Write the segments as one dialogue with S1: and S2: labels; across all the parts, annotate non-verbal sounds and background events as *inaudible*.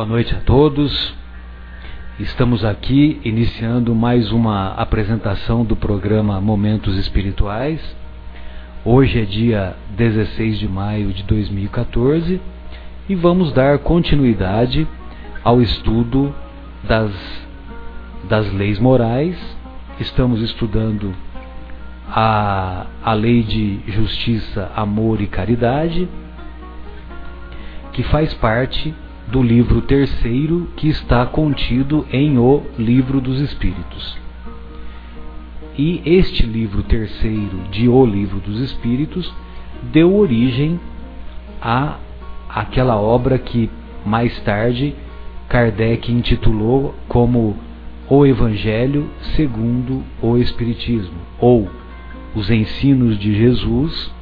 S1: Boa noite a todos. Estamos aqui iniciando mais uma apresentação do programa Momentos Espirituais. Hoje é dia 16 de maio de 2014 e vamos dar continuidade ao estudo das, das leis morais. Estamos estudando a, a lei de justiça, amor e caridade, que faz parte do livro terceiro que está contido em O Livro dos Espíritos. E este livro terceiro de O Livro dos Espíritos deu origem a aquela obra que mais tarde Kardec intitulou como O Evangelho segundo o Espiritismo, ou Os Ensinos de Jesus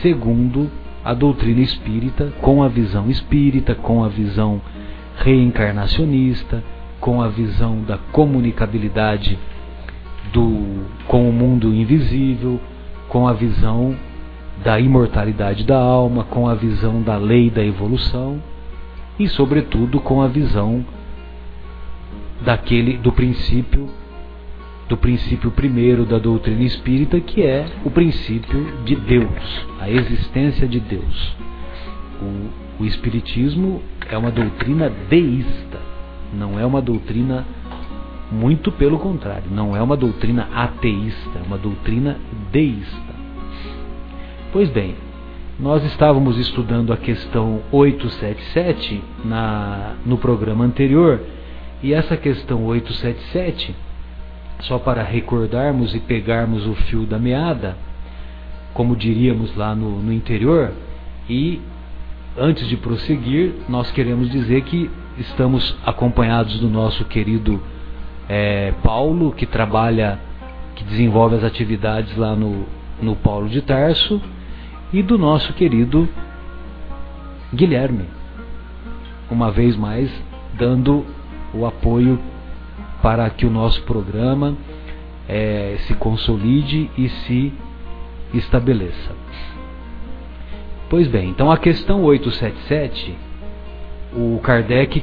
S1: segundo a doutrina espírita com a visão espírita, com a visão reencarnacionista, com a visão da comunicabilidade do, com o mundo invisível, com a visão da imortalidade da alma, com a visão da lei da evolução e, sobretudo, com a visão daquele do princípio do princípio primeiro da doutrina espírita, que é o princípio de Deus, a existência de Deus. O, o Espiritismo é uma doutrina deísta, não é uma doutrina, muito pelo contrário, não é uma doutrina ateísta, é uma doutrina deísta. Pois bem, nós estávamos estudando a questão 877 na, no programa anterior, e essa questão 877 só para recordarmos e pegarmos o fio da meada, como diríamos lá no, no interior, e antes de prosseguir, nós queremos dizer que estamos acompanhados do nosso querido é, Paulo, que trabalha, que desenvolve as atividades lá no, no Paulo de Tarso, e do nosso querido Guilherme, uma vez mais dando o apoio para que o nosso programa é, se consolide e se estabeleça. Pois bem, então a questão 877, o Kardec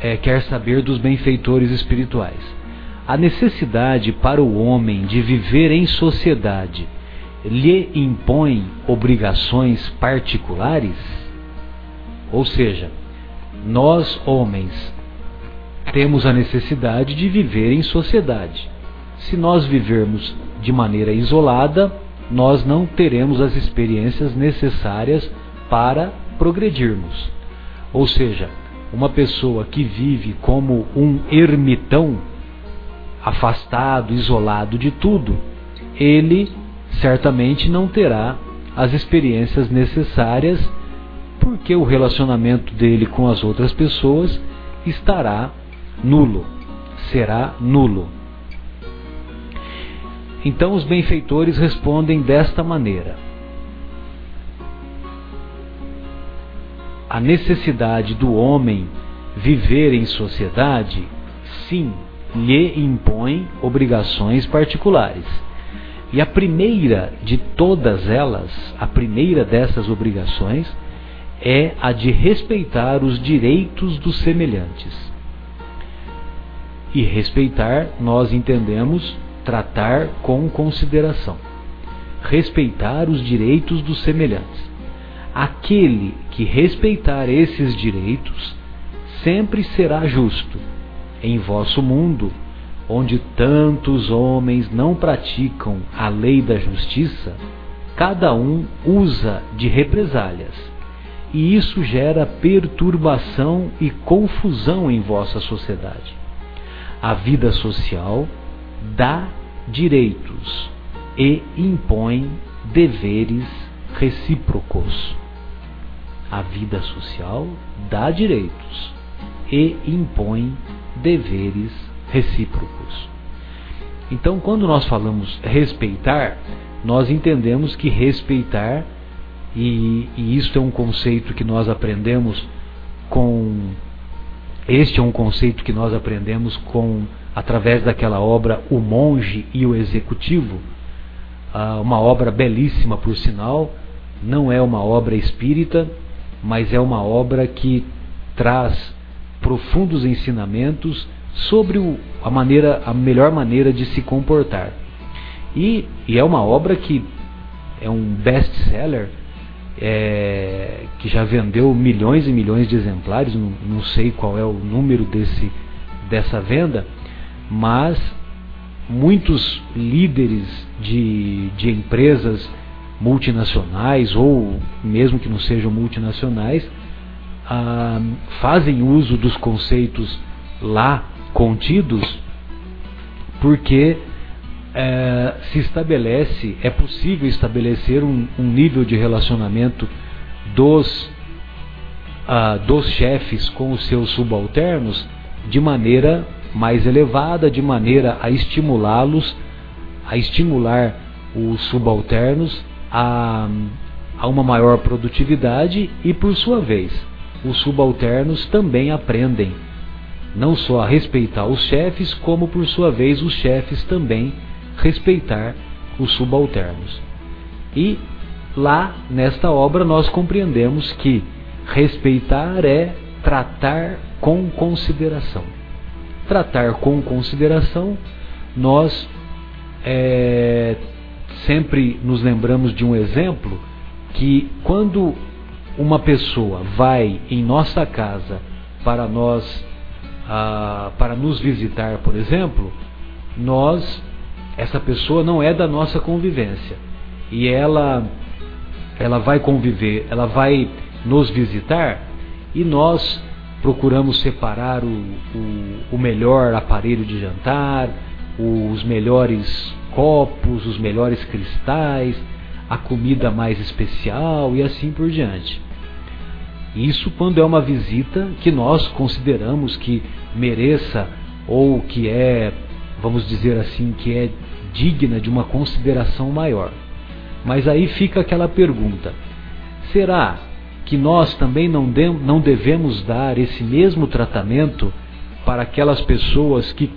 S1: é, quer saber dos benfeitores espirituais. A necessidade para o homem de viver em sociedade lhe impõe obrigações particulares? Ou seja, nós homens temos a necessidade de viver em sociedade. Se nós vivermos de maneira isolada, nós não teremos as experiências necessárias para progredirmos. Ou seja, uma pessoa que vive como um ermitão, afastado, isolado de tudo, ele certamente não terá as experiências necessárias, porque o relacionamento dele com as outras pessoas estará nulo, será nulo. Então os benfeitores respondem desta maneira: A necessidade do homem viver em sociedade, sim, lhe impõe obrigações particulares. E a primeira de todas elas, a primeira dessas obrigações, é a de respeitar os direitos dos semelhantes. E respeitar, nós entendemos tratar com consideração. Respeitar os direitos dos semelhantes. Aquele que respeitar esses direitos sempre será justo. Em vosso mundo, onde tantos homens não praticam a lei da justiça, cada um usa de represálias. E isso gera perturbação e confusão em vossa sociedade. A vida social dá direitos e impõe deveres recíprocos. A vida social dá direitos e impõe deveres recíprocos. Então, quando nós falamos respeitar, nós entendemos que respeitar, e, e isso é um conceito que nós aprendemos com este é um conceito que nós aprendemos com através daquela obra O Monge e o Executivo, ah, uma obra belíssima por sinal, não é uma obra espírita, mas é uma obra que traz profundos ensinamentos sobre a, maneira, a melhor maneira de se comportar. E, e é uma obra que é um best-seller, é, que já vendeu milhões e milhões de exemplares, não, não sei qual é o número desse, dessa venda, mas muitos líderes de, de empresas multinacionais ou mesmo que não sejam multinacionais ah, fazem uso dos conceitos lá contidos porque é, se estabelece, é possível estabelecer um, um nível de relacionamento dos, ah, dos chefes com os seus subalternos de maneira mais elevada, de maneira a estimulá-los, a estimular os subalternos a, a uma maior produtividade e, por sua vez, os subalternos também aprendem não só a respeitar os chefes, como por sua vez os chefes também respeitar os subalternos. E lá nesta obra nós compreendemos que respeitar é tratar com consideração. Tratar com consideração, nós é, sempre nos lembramos de um exemplo que quando uma pessoa vai em nossa casa para nós ah, para nos visitar, por exemplo, nós essa pessoa não é da nossa convivência e ela ela vai conviver, ela vai nos visitar e nós procuramos separar o, o, o melhor aparelho de jantar, os melhores copos, os melhores cristais, a comida mais especial e assim por diante. Isso quando é uma visita que nós consideramos que mereça ou que é, vamos dizer assim, que é digna de uma consideração maior. Mas aí fica aquela pergunta: será que nós também não, de, não devemos dar esse mesmo tratamento para aquelas pessoas que,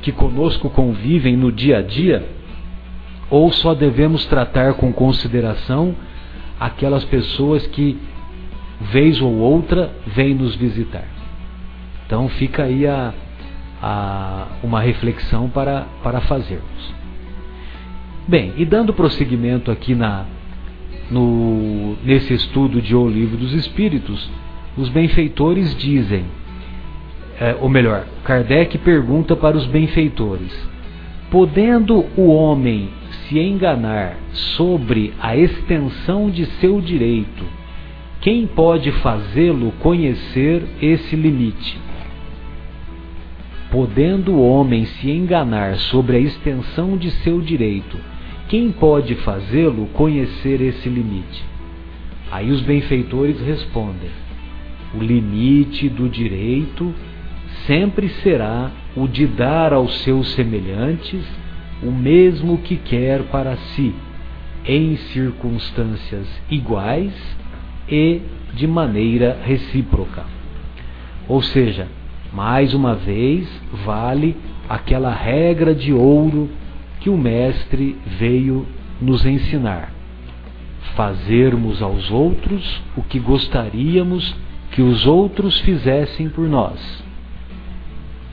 S1: que conosco convivem no dia a dia? Ou só devemos tratar com consideração aquelas pessoas que, vez ou outra, vêm nos visitar? Então fica aí a, a, uma reflexão para, para fazermos. Bem, e dando prosseguimento aqui na, no, nesse estudo de O Livro dos Espíritos, os benfeitores dizem, é, ou melhor, Kardec pergunta para os benfeitores: podendo o homem se enganar sobre a extensão de seu direito, quem pode fazê-lo conhecer esse limite? Podendo o homem se enganar sobre a extensão de seu direito, quem pode fazê-lo conhecer esse limite? Aí os benfeitores respondem: o limite do direito sempre será o de dar aos seus semelhantes o mesmo que quer para si, em circunstâncias iguais e de maneira recíproca. Ou seja, mais uma vez, vale aquela regra de ouro que o Mestre veio nos ensinar. Fazermos aos outros o que gostaríamos que os outros fizessem por nós.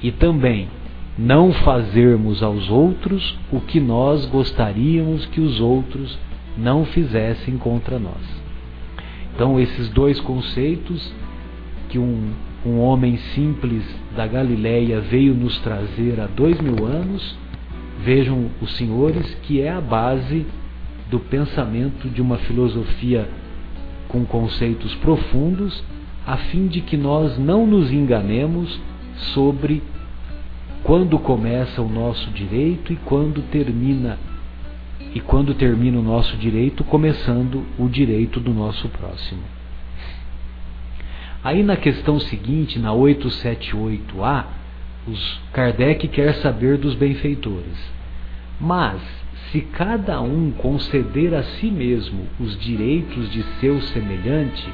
S1: E também não fazermos aos outros o que nós gostaríamos que os outros não fizessem contra nós. Então, esses dois conceitos que um um homem simples da Galileia veio nos trazer há dois mil anos, vejam os senhores que é a base do pensamento de uma filosofia com conceitos profundos, a fim de que nós não nos enganemos sobre quando começa o nosso direito e quando termina e quando termina o nosso direito, começando o direito do nosso próximo. Aí na questão seguinte, na 878A, os Kardec quer saber dos benfeitores. Mas, se cada um conceder a si mesmo os direitos de seu semelhante,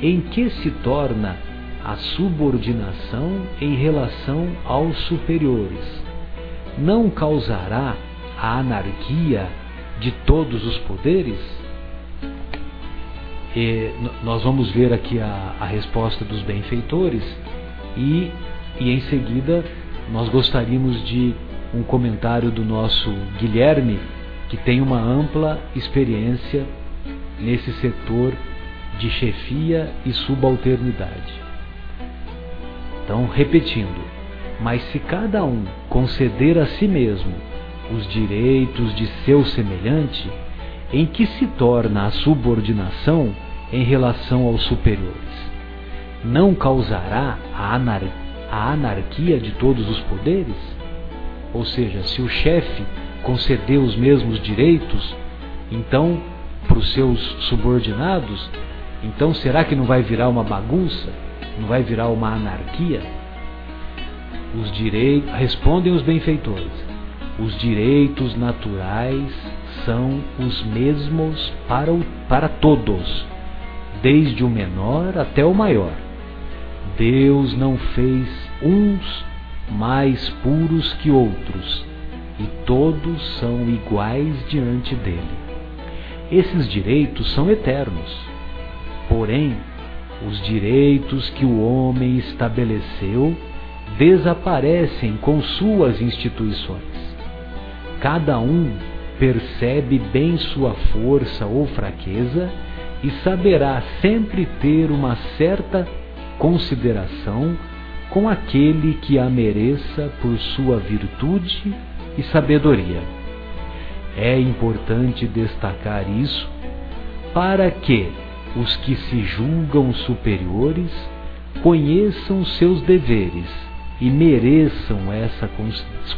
S1: em que se torna a subordinação em relação aos superiores? Não causará a anarquia de todos os poderes? E nós vamos ver aqui a, a resposta dos benfeitores e, e em seguida nós gostaríamos de um comentário do nosso Guilherme, que tem uma ampla experiência nesse setor de chefia e subalternidade. Então, repetindo, mas se cada um conceder a si mesmo os direitos de seu semelhante, em que se torna a subordinação em relação aos superiores? Não causará a, anar a anarquia de todos os poderes? Ou seja, se o chefe conceder os mesmos direitos, então para os seus subordinados, então será que não vai virar uma bagunça? Não vai virar uma anarquia? Os direitos, respondem os benfeitores. Os direitos naturais são os mesmos para, o, para todos, desde o menor até o maior. Deus não fez uns mais puros que outros, e todos são iguais diante dele. Esses direitos são eternos. Porém, os direitos que o homem estabeleceu desaparecem com suas instituições. Cada um percebe bem sua força ou fraqueza e saberá sempre ter uma certa consideração com aquele que a mereça por sua virtude e sabedoria. É importante destacar isso para que os que se julgam superiores conheçam seus deveres e mereçam essa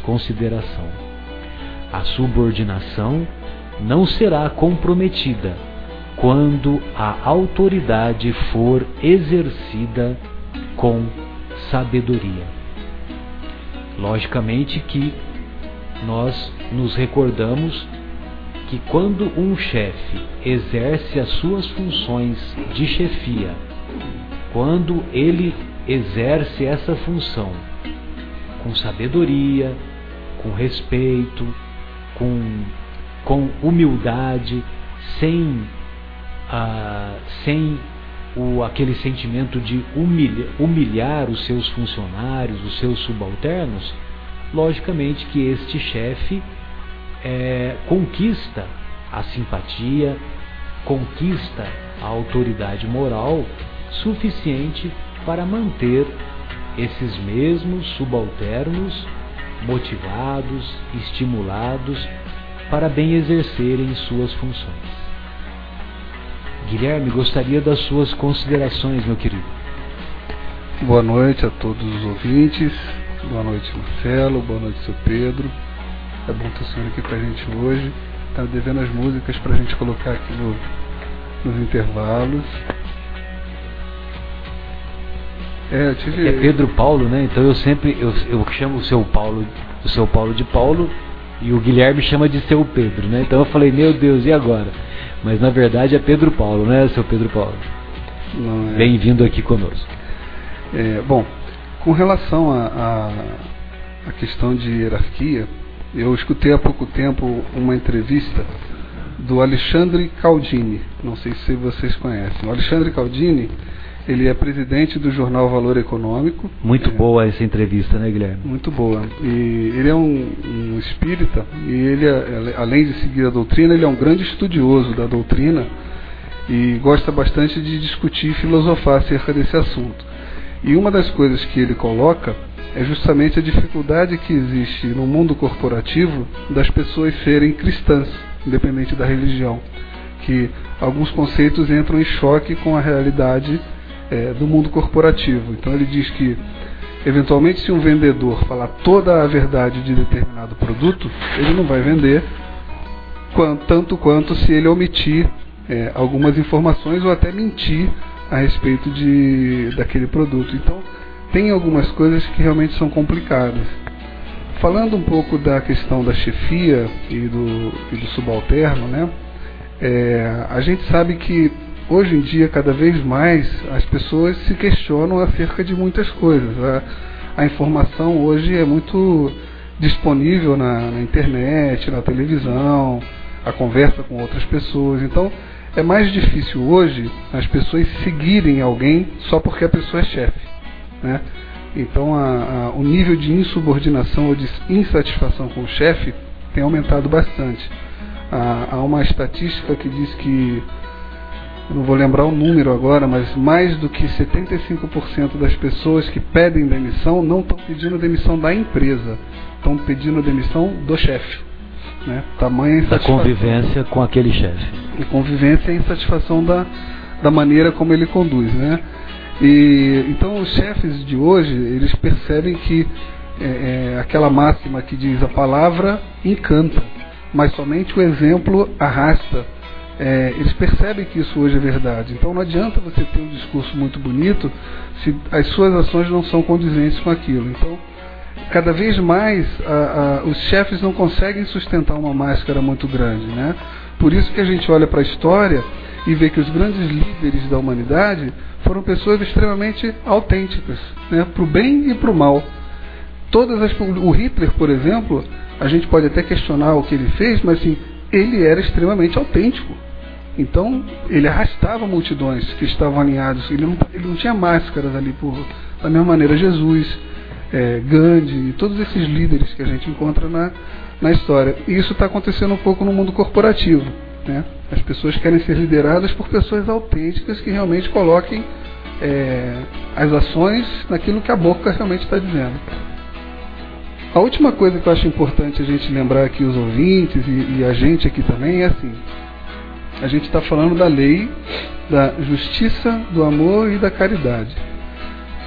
S1: consideração. A subordinação não será comprometida quando a autoridade for exercida com sabedoria. Logicamente que nós nos recordamos que quando um chefe exerce as suas funções de chefia, quando ele exerce essa função com sabedoria, com respeito, com, com humildade, sem, ah, sem o, aquele sentimento de humilha, humilhar os seus funcionários, os seus subalternos, logicamente que este chefe é, conquista a simpatia, conquista a autoridade moral suficiente para manter esses mesmos subalternos motivados, estimulados para bem exercerem suas funções. Guilherme, gostaria das suas considerações, meu querido.
S2: Boa noite a todos os ouvintes. Boa noite, Marcelo. Boa noite, seu Pedro. É bom ter o senhor aqui com a gente hoje. Está devendo as músicas para a gente colocar aqui no, nos intervalos.
S1: É, tive... é Pedro Paulo, né? Então eu sempre eu, eu chamo o seu Paulo, o seu Paulo de Paulo e o Guilherme chama de seu Pedro, né? Então eu falei, meu Deus, e agora? Mas na verdade é Pedro Paulo, né, seu Pedro Paulo? É... Bem-vindo aqui conosco.
S2: É, bom, com relação à questão de hierarquia, eu escutei há pouco tempo uma entrevista do Alexandre Caldini. Não sei se vocês conhecem. O Alexandre Caldini ele é presidente do jornal Valor Econômico.
S1: Muito é, boa essa entrevista, né, Guilherme?
S2: Muito boa. E ele é um, um espírita e ele, é, além de seguir a doutrina, ele é um grande estudioso da doutrina e gosta bastante de discutir e filosofar acerca desse assunto. E uma das coisas que ele coloca é justamente a dificuldade que existe no mundo corporativo das pessoas serem cristãs, independente da religião, que alguns conceitos entram em choque com a realidade é, do mundo corporativo. Então ele diz que, eventualmente, se um vendedor falar toda a verdade de determinado produto, ele não vai vender quanto, tanto quanto se ele omitir é, algumas informações ou até mentir a respeito de, daquele produto. Então, tem algumas coisas que realmente são complicadas. Falando um pouco da questão da chefia e do, e do subalterno, né? É, a gente sabe que hoje em dia, cada vez mais, as pessoas se questionam acerca de muitas coisas. A, a informação hoje é muito disponível na, na, internet, na televisão, a conversa com outras pessoas. Então, é mais difícil hoje as pessoas seguirem alguém só porque a pessoa é chefe. Né? Então a, a, o nível de insubordinação ou de insatisfação com o chefe tem aumentado bastante. Há, uma estatística que diz que, não vou lembrar o número agora, mas mais do que 75% das pessoas que pedem demissão não estão pedindo demissão da empresa, estão pedindo demissão do chefe. Né? Tamanha insatisfação.
S1: Da convivência com aquele chefe.
S2: E convivência e insatisfação da, da maneira como ele conduz. Né? E, então os chefes de hoje, eles percebem que é, é, aquela máxima que diz a palavra encanta, mas somente o exemplo arrasta. É, eles percebem que isso hoje é verdade. Então não adianta você ter um discurso muito bonito se as suas ações não são condizentes com aquilo. Então, cada vez mais a, a, os chefes não conseguem sustentar uma máscara muito grande. Né? Por isso que a gente olha para a história e vê que os grandes líderes da humanidade foram pessoas extremamente autênticas, né? para o bem e para o mal. Todas as, o Hitler, por exemplo, a gente pode até questionar o que ele fez, mas assim, ele era extremamente autêntico. Então, ele arrastava multidões que estavam alinhados. Ele não, ele não tinha máscaras ali, por, da mesma maneira, Jesus, é, Gandhi e todos esses líderes que a gente encontra na, na história. E isso está acontecendo um pouco no mundo corporativo. Né? As pessoas querem ser lideradas por pessoas autênticas que realmente coloquem é, as ações naquilo que a boca realmente está dizendo. A última coisa que eu acho importante a gente lembrar aqui, os ouvintes e, e a gente aqui também, é assim: a gente está falando da lei da justiça, do amor e da caridade.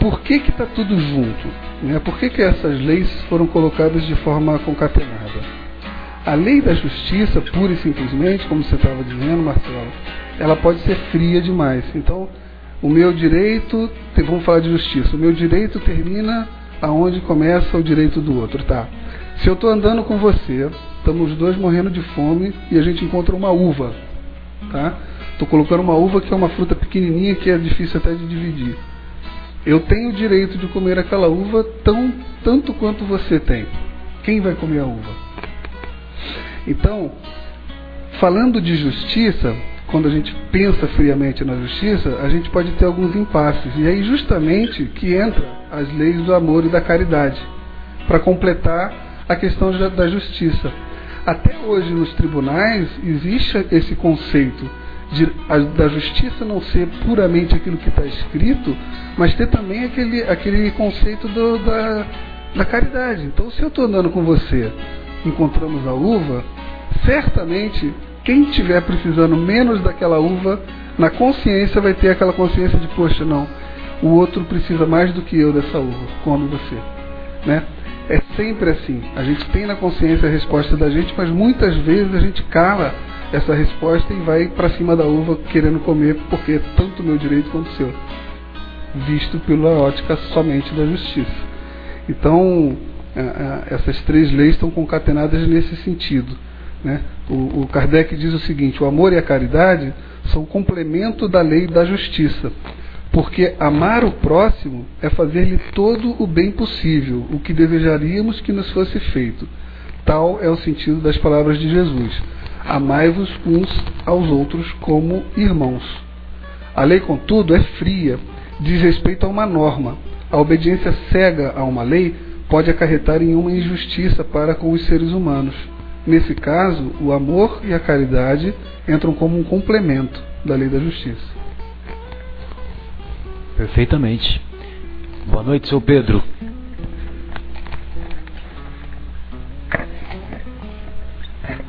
S2: Por que está tudo junto? Né? Por que, que essas leis foram colocadas de forma concatenada? A lei da justiça, pura e simplesmente, como você estava dizendo, Marcelo, ela pode ser fria demais. Então, o meu direito, vamos falar de justiça, o meu direito termina aonde começa o direito do outro, tá? Se eu estou andando com você, estamos os dois morrendo de fome e a gente encontra uma uva, tá? Estou colocando uma uva que é uma fruta pequenininha que é difícil até de dividir. Eu tenho o direito de comer aquela uva tão tanto quanto você tem. Quem vai comer a uva? Então, falando de justiça, quando a gente pensa friamente na justiça, a gente pode ter alguns impasses. E aí justamente que entra as leis do amor e da caridade, para completar a questão da justiça. Até hoje nos tribunais existe esse conceito de, a, da justiça não ser puramente aquilo que está escrito, mas ter também aquele, aquele conceito do, da, da caridade. Então, se eu estou andando com você encontramos a uva, certamente quem estiver precisando menos daquela uva, na consciência vai ter aquela consciência de, poxa, não, o outro precisa mais do que eu dessa uva, come você. Né? É sempre assim. A gente tem na consciência a resposta da gente, mas muitas vezes a gente cala essa resposta e vai para cima da uva querendo comer, porque é tanto meu direito quanto o seu. Visto pela ótica somente da justiça. Então, é, é, essas três leis estão concatenadas nesse sentido. Né? O, o Kardec diz o seguinte: o amor e a caridade são complemento da lei da justiça, porque amar o próximo é fazer-lhe todo o bem possível, o que desejaríamos que nos fosse feito. Tal é o sentido das palavras de Jesus. Amai-vos uns aos outros como irmãos. A lei, contudo, é fria, diz respeito a uma norma. A obediência cega a uma lei pode acarretar em uma injustiça para com os seres humanos. Nesse caso, o amor e a caridade entram como um complemento da lei da justiça.
S1: Perfeitamente. Boa noite, seu Pedro.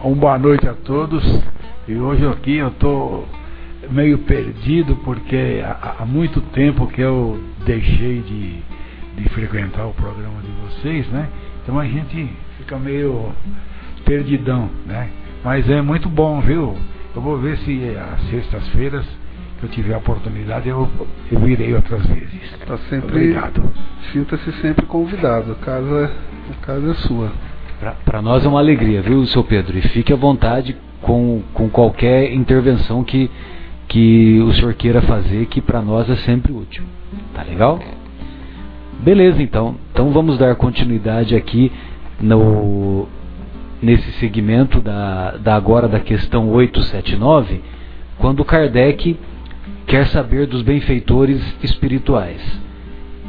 S3: Um boa noite a todos. E hoje aqui eu estou meio perdido porque há, muito tempo que eu deixei de de frequentar o programa de vocês, né? Então a gente fica meio perdidão, né? Mas é muito bom, viu? Eu vou ver se às sextas-feiras eu tiver a oportunidade eu, eu virei outras vezes.
S2: Está sempre. Obrigado. Sinta-se sempre convidado. A casa, a casa é sua.
S1: Para nós é uma alegria, viu, seu Pedro? E fique à vontade com, com qualquer intervenção que, que o senhor queira fazer, que para nós é sempre útil. Tá legal? Beleza, então. Então vamos dar continuidade aqui no nesse segmento da, da agora da questão 879, quando Kardec quer saber dos benfeitores espirituais.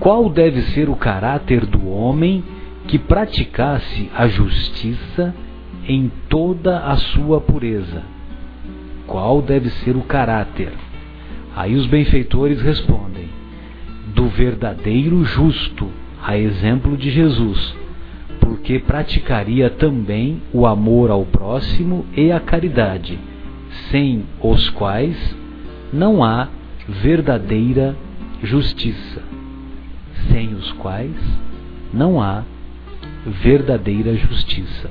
S1: Qual deve ser o caráter do homem que praticasse a justiça em toda a sua pureza? Qual deve ser o caráter? Aí os benfeitores respondem: do verdadeiro justo, a exemplo de Jesus, porque praticaria também o amor ao próximo e a caridade, sem os quais não há verdadeira justiça, sem os quais não há verdadeira justiça.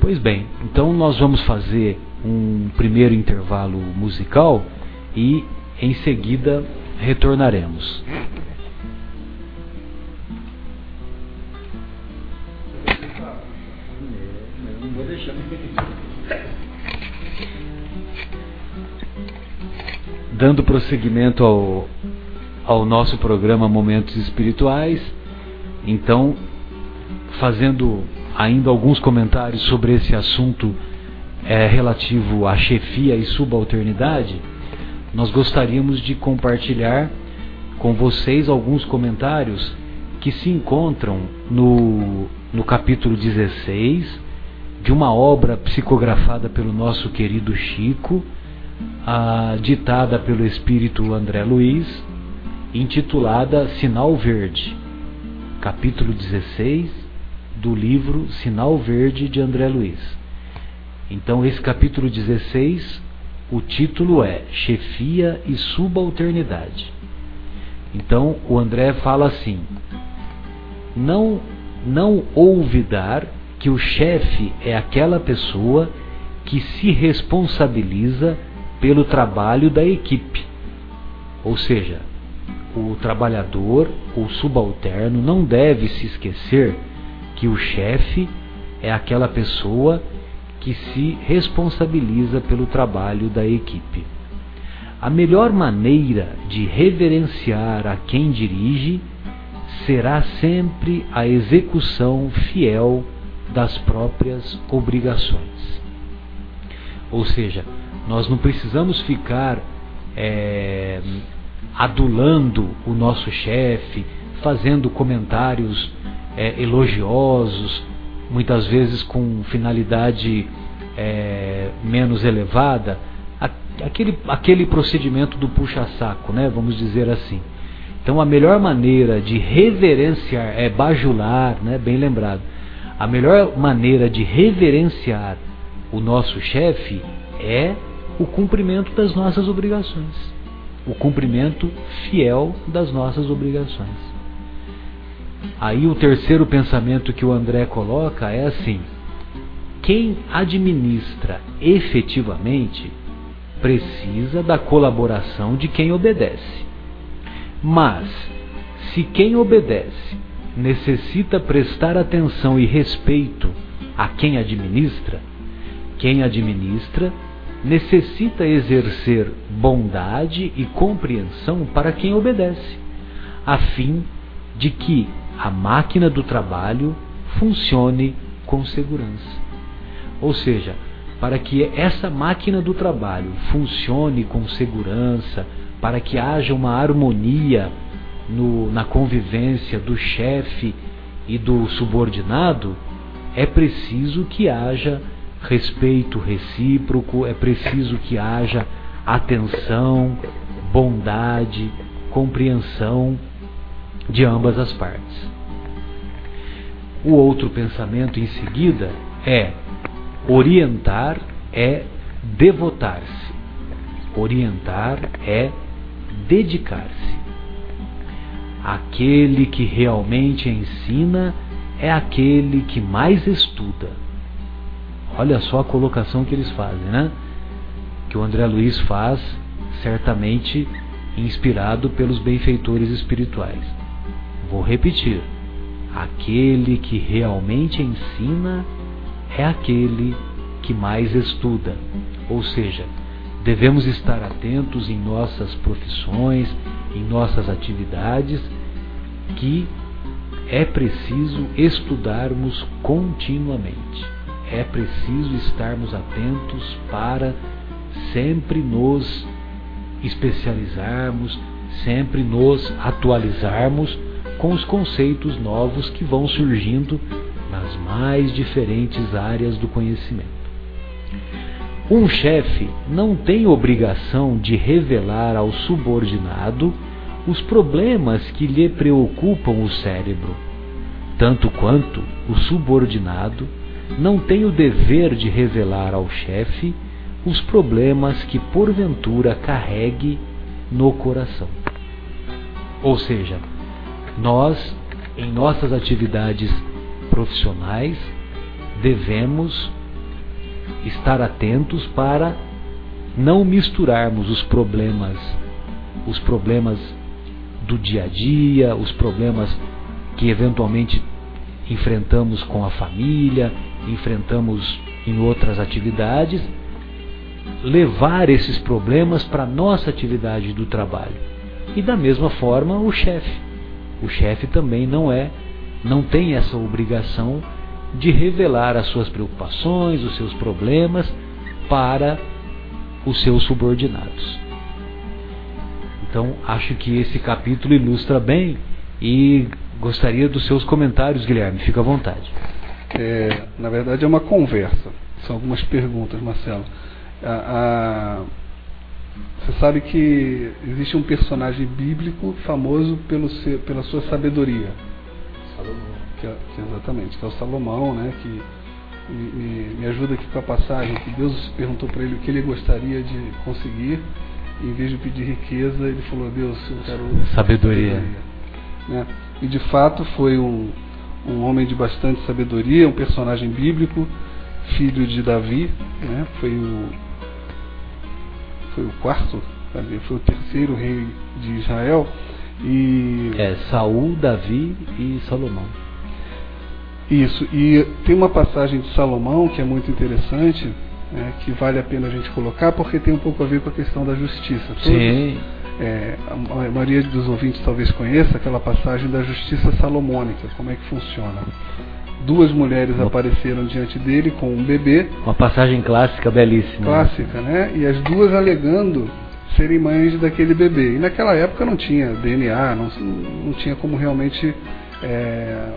S1: Pois bem, então nós vamos fazer um primeiro intervalo musical e em seguida retornaremos. Dando prosseguimento ao, ao nosso programa Momentos Espirituais, então, fazendo ainda alguns comentários sobre esse assunto é, relativo à chefia e subalternidade, nós gostaríamos de compartilhar com vocês alguns comentários que se encontram no, no capítulo 16 de uma obra psicografada pelo nosso querido Chico, a, ditada pelo espírito André Luiz, intitulada Sinal Verde, capítulo 16 do livro Sinal Verde de André Luiz. Então, esse capítulo 16, o título é Chefia e Subalternidade. Então, o André fala assim: Não, não olvidar que o chefe é aquela pessoa que se responsabiliza pelo trabalho da equipe. Ou seja, o trabalhador, o subalterno, não deve se esquecer que o chefe é aquela pessoa que se responsabiliza pelo trabalho da equipe. A melhor maneira de reverenciar a quem dirige será sempre a execução fiel das próprias obrigações. Ou seja, nós não precisamos ficar é, adulando o nosso chefe, fazendo comentários é, elogiosos, muitas vezes com finalidade é, menos elevada, aquele, aquele procedimento do puxa-saco, né, vamos dizer assim. Então a melhor maneira de reverenciar, é bajular, né, bem lembrado, a melhor maneira de reverenciar o nosso chefe é o cumprimento das nossas obrigações. O cumprimento fiel das nossas obrigações. Aí o terceiro pensamento que o André coloca é assim: quem administra efetivamente precisa da colaboração de quem obedece. Mas, se quem obedece necessita prestar atenção e respeito a quem administra, quem administra necessita exercer bondade e compreensão para quem obedece, a fim de que a máquina do trabalho funcione com segurança. Ou seja, para que essa máquina do trabalho funcione com segurança, para que haja uma harmonia no, na convivência do chefe e do subordinado, é preciso que haja respeito recíproco, é preciso que haja atenção, bondade, compreensão de ambas as partes. O outro pensamento em seguida é orientar é devotar-se. Orientar é dedicar-se. Aquele que realmente ensina é aquele que mais estuda. Olha só a colocação que eles fazem, né? Que o André Luiz faz, certamente inspirado pelos benfeitores espirituais. Vou repetir: aquele que realmente ensina é aquele que mais estuda. Ou seja, devemos estar atentos em nossas profissões, em nossas atividades, que é preciso estudarmos continuamente. É preciso estarmos atentos para sempre nos especializarmos, sempre nos atualizarmos com os conceitos novos que vão surgindo nas mais diferentes áreas do conhecimento. Um chefe não tem obrigação de revelar ao subordinado os problemas que lhe preocupam o cérebro, tanto quanto o subordinado não tem o dever de revelar ao chefe os problemas que porventura carregue no coração. Ou seja, nós, em nossas atividades profissionais, devemos estar atentos para não misturarmos os problemas, os problemas do dia a dia, os problemas que eventualmente enfrentamos com a família, enfrentamos em outras atividades, levar esses problemas para a nossa atividade do trabalho. E da mesma forma o chefe. O chefe também não é, não tem essa obrigação de revelar as suas preocupações, os seus problemas para os seus subordinados. Então, acho que esse capítulo ilustra bem e gostaria dos seus comentários, Guilherme. Fica à vontade.
S2: É, na verdade, é uma conversa. São algumas perguntas, Marcelo. A, a, você sabe que existe um personagem bíblico famoso pelo seu, pela sua sabedoria. Salomão. Que é, que, exatamente, que é o Salomão, né? Que me, me ajuda aqui com a passagem que Deus perguntou para ele o que ele gostaria de conseguir. Em vez de pedir riqueza, ele falou: Deus, eu quero
S1: sabedoria. sabedoria.
S2: Né? E de fato foi um, um homem de bastante sabedoria, um personagem bíblico, filho de Davi, né? Foi o foi o quarto, foi o terceiro rei de Israel e
S1: é Saul, Davi e Salomão.
S2: Isso. E tem uma passagem de Salomão que é muito interessante, né, que vale a pena a gente colocar porque tem um pouco a ver com a questão da justiça.
S1: Todos, Sim.
S2: É, a maioria dos ouvintes talvez conheça aquela passagem da justiça salomônica, como é que funciona. Duas mulheres uma... apareceram diante dele com um bebê.
S1: Uma passagem clássica, belíssima.
S2: Clássica, né? E as duas alegando serem mães daquele bebê. E naquela época não tinha DNA, não, não tinha como realmente é,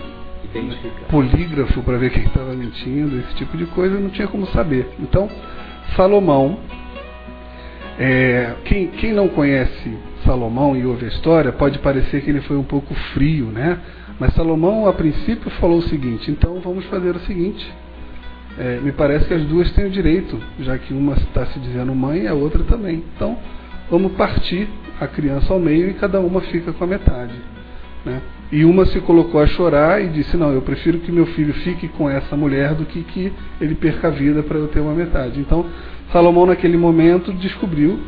S2: polígrafo para ver quem estava mentindo, esse tipo de coisa, não tinha como saber. Então, Salomão é, quem, quem não conhece Salomão e ouve a história pode parecer que ele foi um pouco frio, né? Mas Salomão, a princípio, falou o seguinte: então vamos fazer o seguinte. É, me parece que as duas têm o direito, já que uma está se dizendo mãe e a outra também. Então vamos partir a criança ao meio e cada uma fica com a metade. Né? E uma se colocou a chorar e disse: Não, eu prefiro que meu filho fique com essa mulher do que que ele perca a vida para eu ter uma metade. Então Salomão, naquele momento, descobriu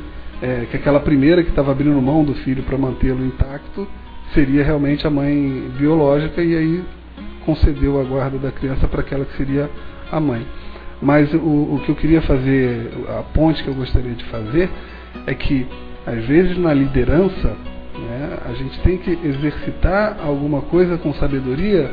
S2: é, que aquela primeira que estava abrindo mão do filho para mantê-lo intacto seria realmente a mãe biológica e aí concedeu a guarda da criança para aquela que seria a mãe. Mas o, o que eu queria fazer, a ponte que eu gostaria de fazer, é que às vezes na liderança né, a gente tem que exercitar alguma coisa com sabedoria,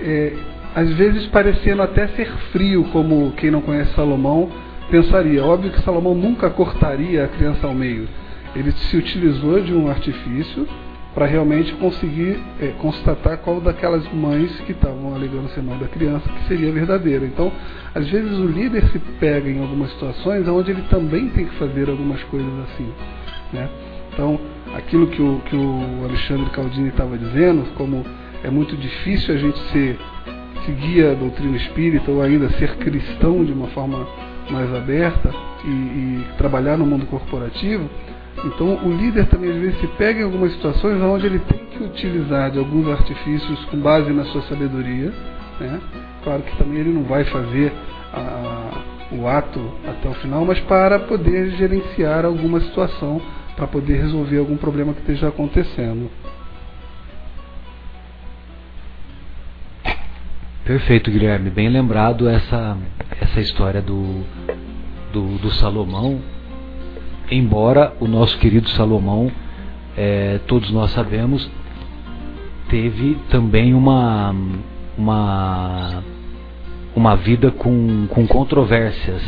S2: é, às vezes parecendo até ser frio, como quem não conhece Salomão pensaria. Óbvio que Salomão nunca cortaria a criança ao meio. Ele se utilizou de um artifício para realmente conseguir é, constatar qual daquelas mães que estavam alegando ser mãe da criança que seria verdadeira. Então, às vezes o líder se pega em algumas situações onde ele também tem que fazer algumas coisas assim. Né? Então, aquilo que o, que o Alexandre Caldini estava dizendo, como é muito difícil a gente ser, seguir a doutrina espírita ou ainda ser cristão de uma forma mais aberta e, e, trabalhar no mundo corporativo, então o líder também às vezes se pega em algumas situações onde ele tem que utilizar de alguns artifícios com base na sua sabedoria. Né? Claro que também ele não vai fazer a, o ato até o final, mas para poder gerenciar alguma situação, para poder resolver algum problema que esteja acontecendo.
S1: Perfeito, Guilherme. Bem lembrado essa, essa história do, do, do Salomão. Embora o nosso querido Salomão, é, todos nós sabemos, teve também uma, uma, uma vida com, com controvérsias.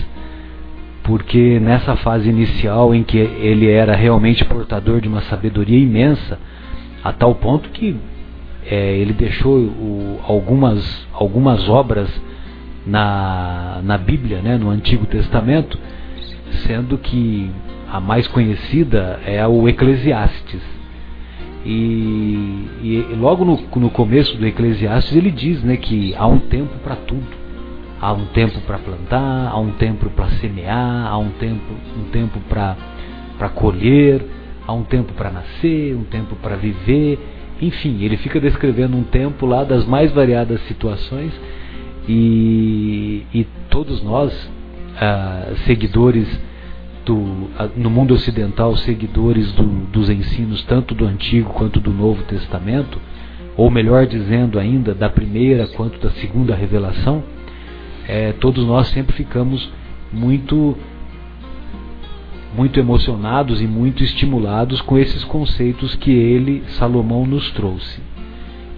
S1: Porque nessa fase inicial em que ele era realmente portador de uma sabedoria imensa, a tal ponto que é, ele deixou o, algumas, algumas obras na, na Bíblia, né, no Antigo Testamento, sendo que a mais conhecida é o Eclesiastes. E, e logo no, no começo do Eclesiastes ele diz né, que há um tempo para tudo. Há um tempo para plantar, há um tempo para semear, há um tempo, um tempo para colher, há um tempo para nascer, um tempo para viver. Enfim, ele fica descrevendo um tempo lá das mais variadas situações e, e todos nós, ah, seguidores do, ah, no mundo ocidental, seguidores do, dos ensinos tanto do Antigo quanto do Novo Testamento, ou melhor dizendo ainda, da primeira quanto da segunda revelação, é, todos nós sempre ficamos muito muito emocionados e muito estimulados com esses conceitos que ele, Salomão, nos trouxe.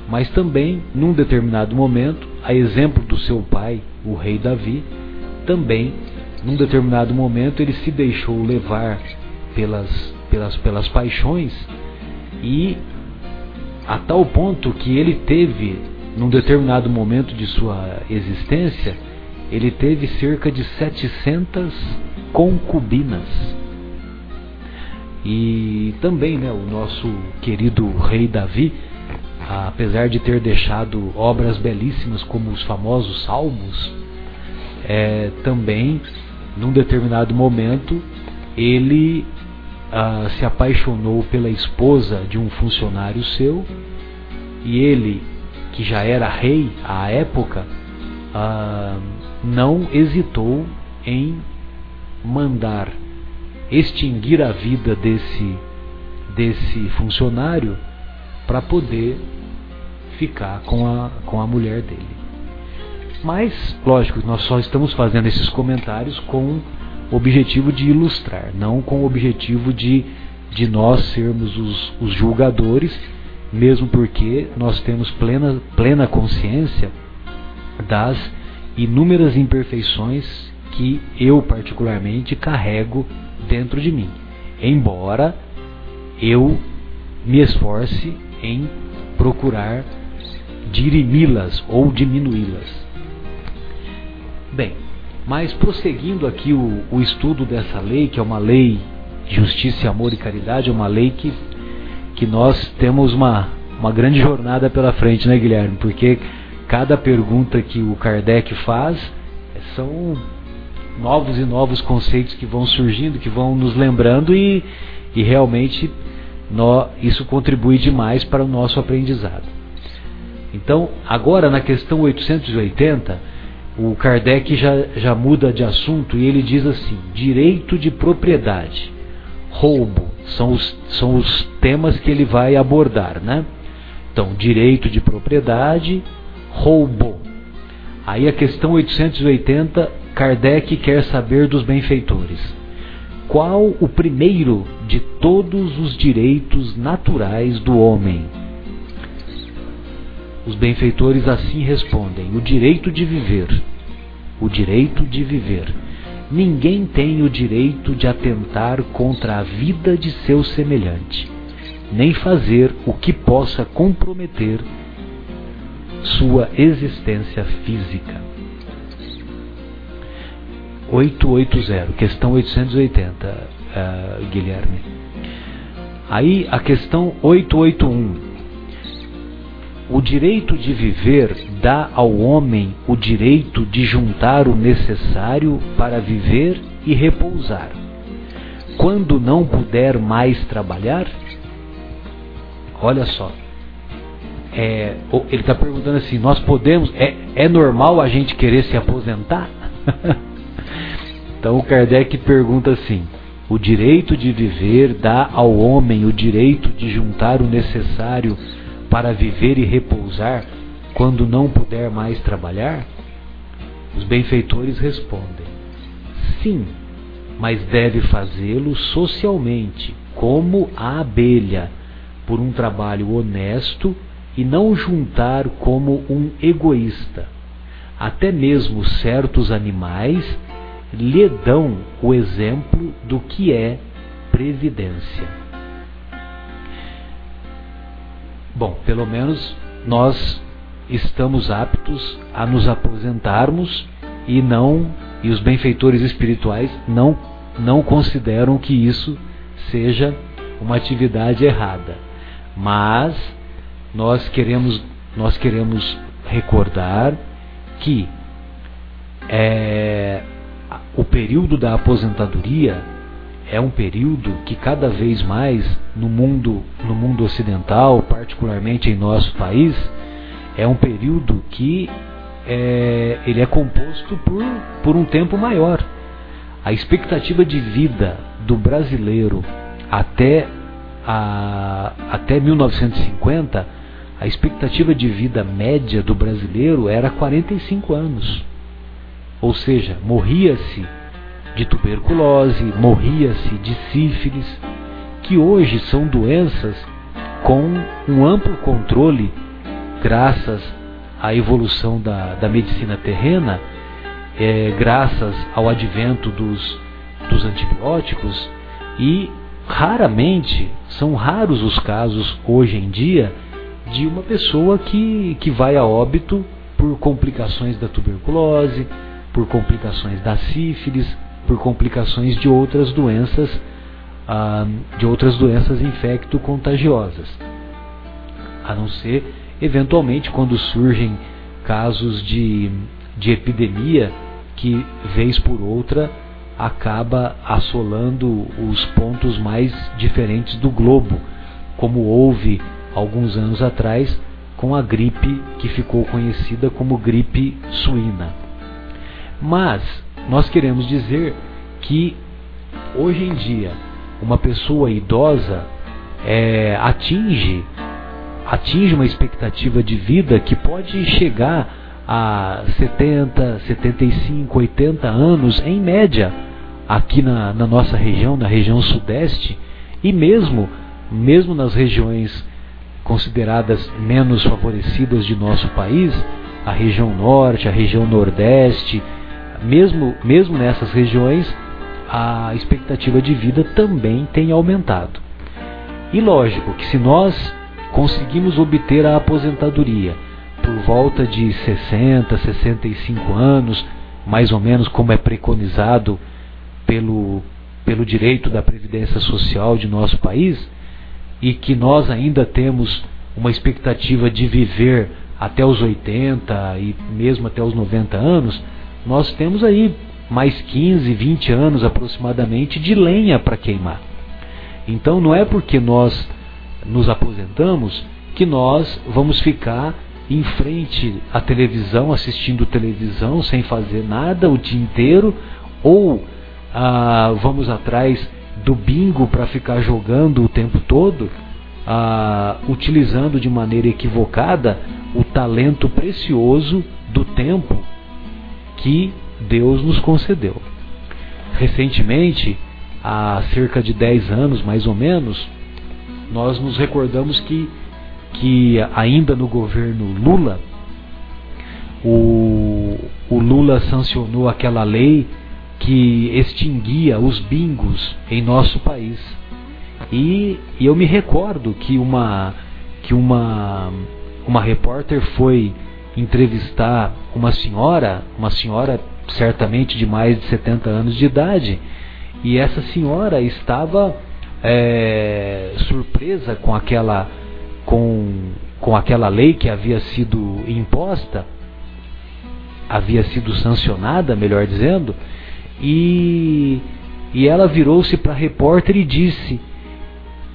S1: Mas também, num determinado momento, a exemplo do seu pai, o rei Davi, também, num determinado momento, ele se deixou levar pelas, pelas, pelas paixões e a tal ponto que ele teve, num determinado momento de sua existência, ele teve cerca de 700 concubinas. E também né, o nosso querido rei Davi, apesar de ter deixado obras belíssimas como os famosos Salmos, é, também, num determinado momento, ele ah, se apaixonou pela esposa de um funcionário seu e ele, que já era rei à época, ah, não hesitou em mandar extinguir a vida desse, desse funcionário para poder ficar com a, com a mulher dele. Mas, lógico, nós só estamos fazendo esses comentários com o objetivo de ilustrar, não com o objetivo de, de nós sermos os, os julgadores, mesmo porque nós temos plena, plena consciência das inúmeras imperfeições que eu particularmente carrego dentro de mim, embora eu me esforce em procurar dirimi-las ou diminuí-las. Bem, mas prosseguindo aqui o, o, estudo dessa lei, que é uma lei de justiça, amor e caridade, é uma lei que, que nós temos uma, uma grande jornada pela frente, né, Guilherme? Porque cada pergunta que o Kardec faz são novos e novos conceitos que vão surgindo, que vão nos lembrando e, e realmente isso contribui demais para o nosso aprendizado. Então, agora na questão 880, o Kardec já, já muda de assunto e ele diz assim: direito de propriedade, roubo, são os, são os temas que ele vai abordar, né? Então, direito de propriedade, roubo. Aí a questão 880, Kardec quer saber dos benfeitores. Qual o primeiro de todos os direitos naturais do homem? Os benfeitores assim respondem: o direito de viver. O direito de viver. Ninguém tem o direito de atentar contra a vida de seu semelhante, nem fazer o que possa comprometer sua existência física. 880, questão 880, uh, Guilherme. Aí a questão 881. O direito de viver dá ao homem o direito de juntar o necessário para viver e repousar. Quando não puder mais trabalhar, olha só, é, ele está perguntando assim: nós podemos, é, é normal a gente querer se aposentar? *laughs* então o Kardec pergunta assim: o direito de viver dá ao homem o direito de juntar o necessário para viver e repousar quando não puder mais trabalhar? Os benfeitores respondem: sim, mas deve fazê-lo socialmente, como a abelha, por um trabalho honesto e não juntar como um egoísta. Até mesmo certos animais lhe dão o exemplo do que é previdência. Bom, pelo menos nós estamos aptos a nos aposentarmos e não e os benfeitores espirituais não não consideram que isso seja uma atividade errada. Mas nós queremos nós queremos recordar que é, o período da aposentadoria é um período que cada vez mais no mundo no mundo ocidental, particularmente em nosso país, é um período que é, ele é composto por, por um tempo maior. A expectativa de vida do brasileiro até, a, até 1950, a expectativa de vida média do brasileiro era 45 anos. Ou seja, morria-se de tuberculose, morria-se de sífilis, que hoje são doenças com um amplo controle, graças à evolução da, da medicina terrena, é, graças ao advento dos, dos antibióticos, e raramente, são raros os casos hoje em dia, de uma pessoa que, que vai a óbito por complicações da tuberculose, por complicações da sífilis, por complicações de outras doenças, ah, de outras doenças infecto-contagiosas. A não ser, eventualmente, quando surgem casos de, de epidemia que, vez por outra, acaba assolando os pontos mais diferentes do globo, como houve alguns anos atrás com a gripe que ficou conhecida como gripe suína. Mas nós queremos dizer que hoje em dia uma pessoa idosa é, atinge atinge uma expectativa de vida que pode chegar a 70, 75, 80 anos em média aqui na, na nossa região, na região sudeste e mesmo mesmo nas regiões consideradas menos favorecidas de nosso país, a região norte, a região nordeste, mesmo, mesmo nessas regiões, a expectativa de vida também tem aumentado. E lógico que se nós conseguimos obter a aposentadoria por volta de 60, 65 anos, mais ou menos como é preconizado pelo, pelo direito da Previdência Social de nosso país, e que nós ainda temos uma expectativa de viver até os 80 e mesmo até os 90 anos, nós temos aí mais 15, 20 anos aproximadamente de lenha para queimar. Então não é porque nós nos aposentamos que nós vamos ficar em frente à televisão, assistindo televisão sem fazer nada o dia inteiro, ou ah, vamos atrás do bingo para ficar jogando o tempo todo, ah, utilizando de maneira equivocada o talento precioso do tempo que Deus nos concedeu. Recentemente, há cerca de 10 anos mais ou menos, nós nos recordamos que, que ainda no governo Lula, o, o Lula sancionou aquela lei que extinguia os bingos em nosso país. E, e eu me recordo que uma, que uma, uma repórter foi entrevistar uma senhora, uma senhora certamente de mais de 70 anos de idade, e essa senhora estava é, surpresa com aquela com, com aquela lei que havia sido imposta, havia sido sancionada, melhor dizendo, e, e ela virou-se para a repórter e disse: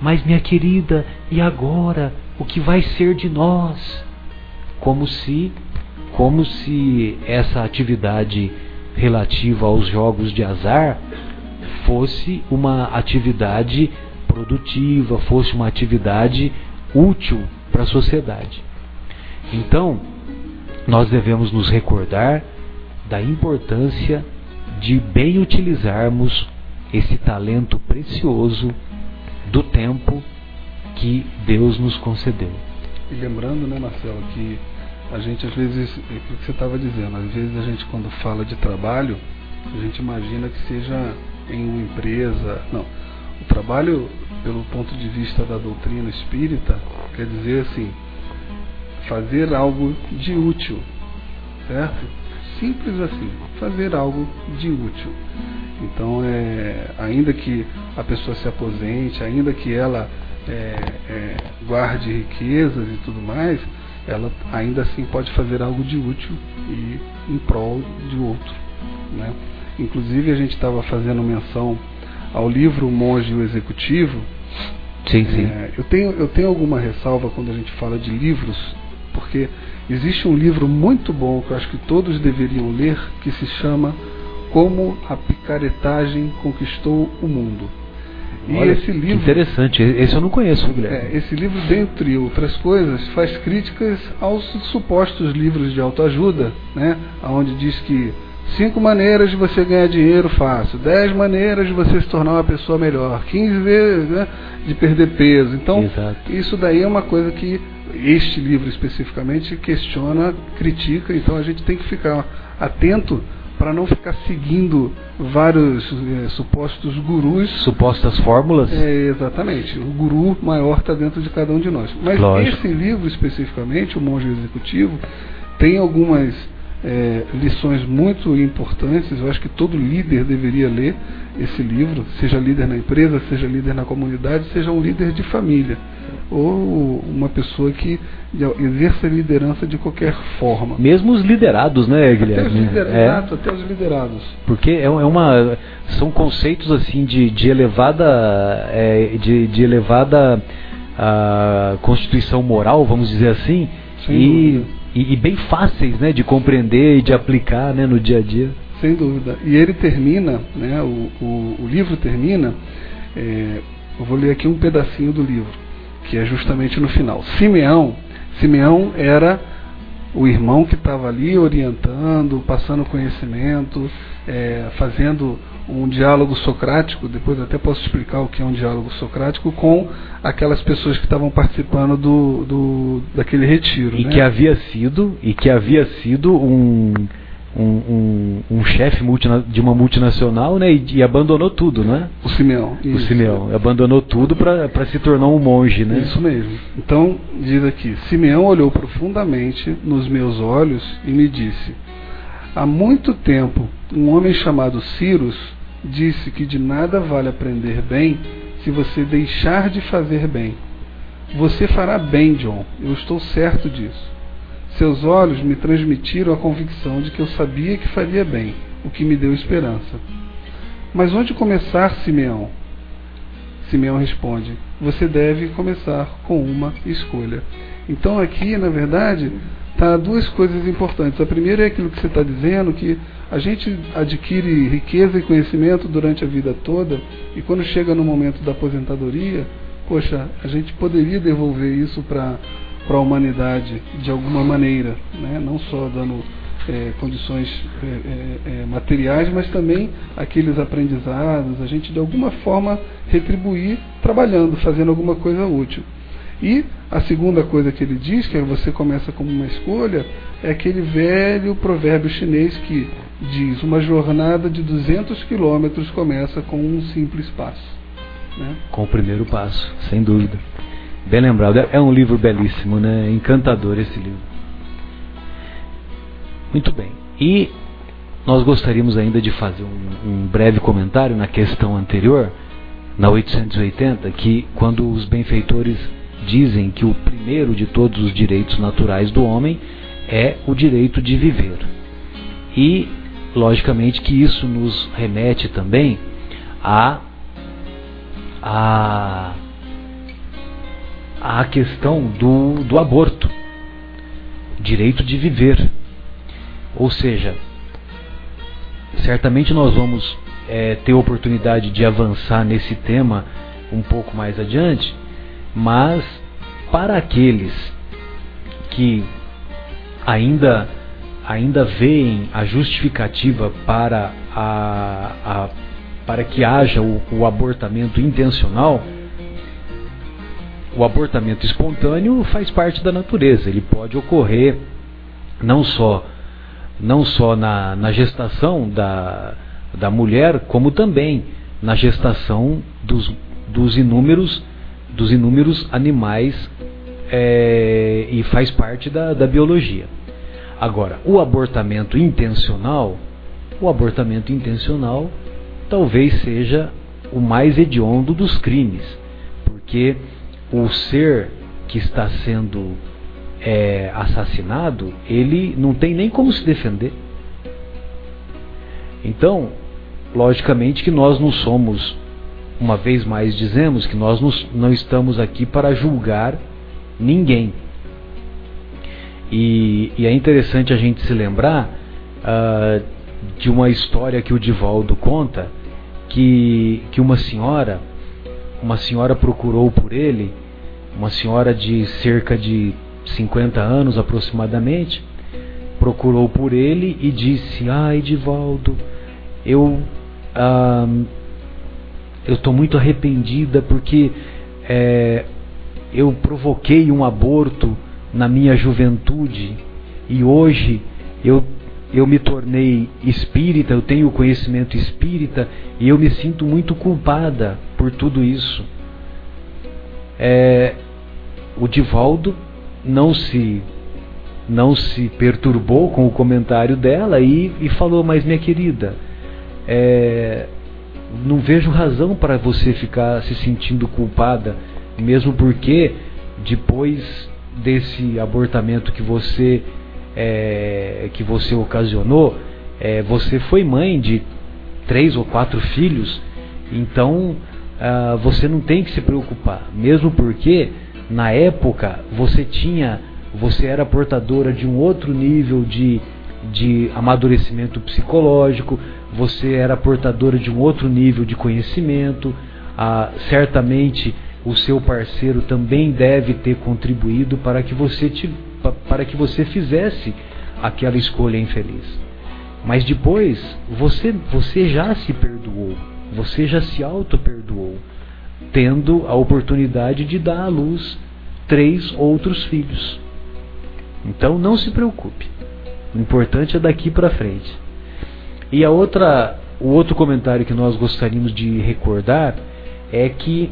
S1: Mas minha querida, e agora? O que vai ser de nós? como se como se essa atividade relativa aos jogos de azar fosse uma atividade produtiva, fosse uma atividade útil para a sociedade. Então, nós devemos nos recordar da importância de bem utilizarmos esse talento precioso do tempo que Deus nos concedeu.
S2: E lembrando, né, Marcelo, que a gente às vezes, é o que você estava dizendo, às vezes a gente quando fala de trabalho, a gente imagina que seja em uma empresa. Não. O trabalho, pelo ponto de vista da doutrina espírita, quer dizer assim, fazer algo de útil, certo? Simples assim, fazer algo de útil. Então, é, ainda que a pessoa se aposente, ainda que ela é, é, guarde riquezas e tudo mais, ela ainda assim pode fazer algo de útil e em prol de outro. Né? Inclusive, a gente estava fazendo menção ao livro Monge e o Executivo.
S1: Sim, sim.
S2: É, eu, tenho, eu tenho alguma ressalva quando a gente fala de livros, porque existe um livro muito bom que eu acho que todos deveriam ler, que se chama Como a Picaretagem Conquistou o Mundo.
S1: E Olha, esse livro. interessante, esse eu não conheço, Guilherme.
S2: É, esse livro, dentre outras coisas, faz críticas aos supostos livros de autoajuda, né? onde diz que cinco maneiras de você ganhar dinheiro fácil, dez maneiras de você se tornar uma pessoa melhor, 15 vezes né, de perder peso. Então, Exato. isso daí é uma coisa que este livro especificamente questiona, critica, então a gente tem que ficar atento para não ficar seguindo vários é, supostos gurus.
S1: Supostas fórmulas?
S2: É, exatamente. O guru maior está dentro de cada um de nós. Mas Lógico. esse livro especificamente, O Monge Executivo, tem algumas é, lições muito importantes. Eu acho que todo líder deveria ler esse livro, seja líder na empresa, seja líder na comunidade, seja um líder de família ou uma pessoa que exerça liderança de qualquer forma.
S1: Mesmo os liderados, né, Guilherme? Até os, lider...
S2: é. Até os liderados.
S1: Porque é, é uma, são conceitos assim de, de elevada, é, de, de elevada a, constituição moral, vamos dizer assim, e, e, e, bem fáceis, né, de compreender e de aplicar, né, no dia a dia.
S2: Sem dúvida. E ele termina, né, o, o, o livro termina. É, eu vou ler aqui um pedacinho do livro que é justamente no final. Simeão, Simeão era o irmão que estava ali orientando, passando conhecimento, é, fazendo um diálogo socrático, depois até posso explicar o que é um diálogo socrático, com aquelas pessoas que estavam participando do, do daquele retiro.
S1: E
S2: né?
S1: que havia sido, e que havia sido um um, um, um chefe de uma multinacional né, e, e, abandonou tudo, né?
S2: O Simeão.
S1: O Simeão. Abandonou tudo para se tornar um monge, né?
S2: Isso mesmo. Então, diz aqui: Simeão olhou profundamente nos meus olhos e me disse: Há muito tempo, um homem chamado Cyrus disse que de nada vale aprender bem se você deixar de fazer bem. Você fará bem, John. Eu estou certo disso. Seus olhos me transmitiram a convicção de que eu sabia que faria bem, o que me deu esperança. Mas onde começar, Simeão? Simeão responde: Você deve começar com uma escolha. Então, aqui, na verdade, tá duas coisas importantes. A primeira é aquilo que você está dizendo, que a gente adquire riqueza e conhecimento durante a vida toda, e quando chega no momento da aposentadoria, poxa, a gente poderia devolver isso para a humanidade de alguma maneira, né? não só dando é, condições é, é, é, materiais, mas também aqueles aprendizados, a gente de alguma forma retribuir trabalhando, fazendo alguma coisa útil. E a segunda coisa que ele diz, que você começa como uma escolha, é aquele velho provérbio chinês que diz: uma jornada de 200 quilômetros começa com um simples passo. Né?
S1: Com o primeiro passo, sem dúvida. Bem lembrado. É um livro belíssimo, né? Encantador esse livro. Muito bem. E nós gostaríamos ainda de fazer um, um breve comentário na questão anterior, na 880, que quando os benfeitores dizem que o primeiro de todos os direitos naturais do homem é o direito de viver. E, logicamente, que isso nos remete também a, a a questão do, do aborto, direito de viver. Ou seja, certamente nós vamos é, ter oportunidade de avançar nesse tema um pouco mais adiante, mas para aqueles que ainda ainda veem a justificativa para a, a para que haja o, o abortamento intencional, o abortamento espontâneo faz parte da natureza. Ele pode ocorrer não só não só na, na gestação da, da mulher, como também na gestação dos, dos inúmeros dos inúmeros animais é, e faz parte da, da biologia. Agora, o abortamento intencional, o abortamento intencional talvez seja o mais hediondo dos crimes, porque o ser que está sendo é, assassinado, ele não tem nem como se defender. Então, logicamente que nós não somos, uma vez mais dizemos que nós não estamos aqui para julgar ninguém. E, e é interessante a gente se lembrar uh, de uma história que o Divaldo conta, que, que uma senhora, uma senhora procurou por ele, uma senhora de cerca de 50 anos aproximadamente, procurou por ele e disse: Ai, Divaldo, eu ah, eu estou muito arrependida porque é, eu provoquei um aborto na minha juventude e hoje eu, eu me tornei espírita, eu tenho conhecimento espírita e eu me sinto muito culpada por tudo isso. É, o Divaldo não se não se perturbou com o comentário dela e, e falou, mas minha querida, é, não vejo razão para você ficar se sentindo culpada, mesmo porque depois desse abortamento que você é, que você ocasionou, é, você foi mãe de três ou quatro filhos, então ah, você não tem que se preocupar, mesmo porque na época você tinha, você era portadora de um outro nível de, de amadurecimento psicológico, você era portadora de um outro nível de conhecimento, ah, certamente o seu parceiro também deve ter contribuído para que você te, para que você fizesse aquela escolha infeliz. Mas depois você você já se perdoou, você já se auto perdoou, tendo a oportunidade de dar à luz três outros filhos. Então não se preocupe. O importante é daqui para frente. E a outra, o outro comentário que nós gostaríamos de recordar é que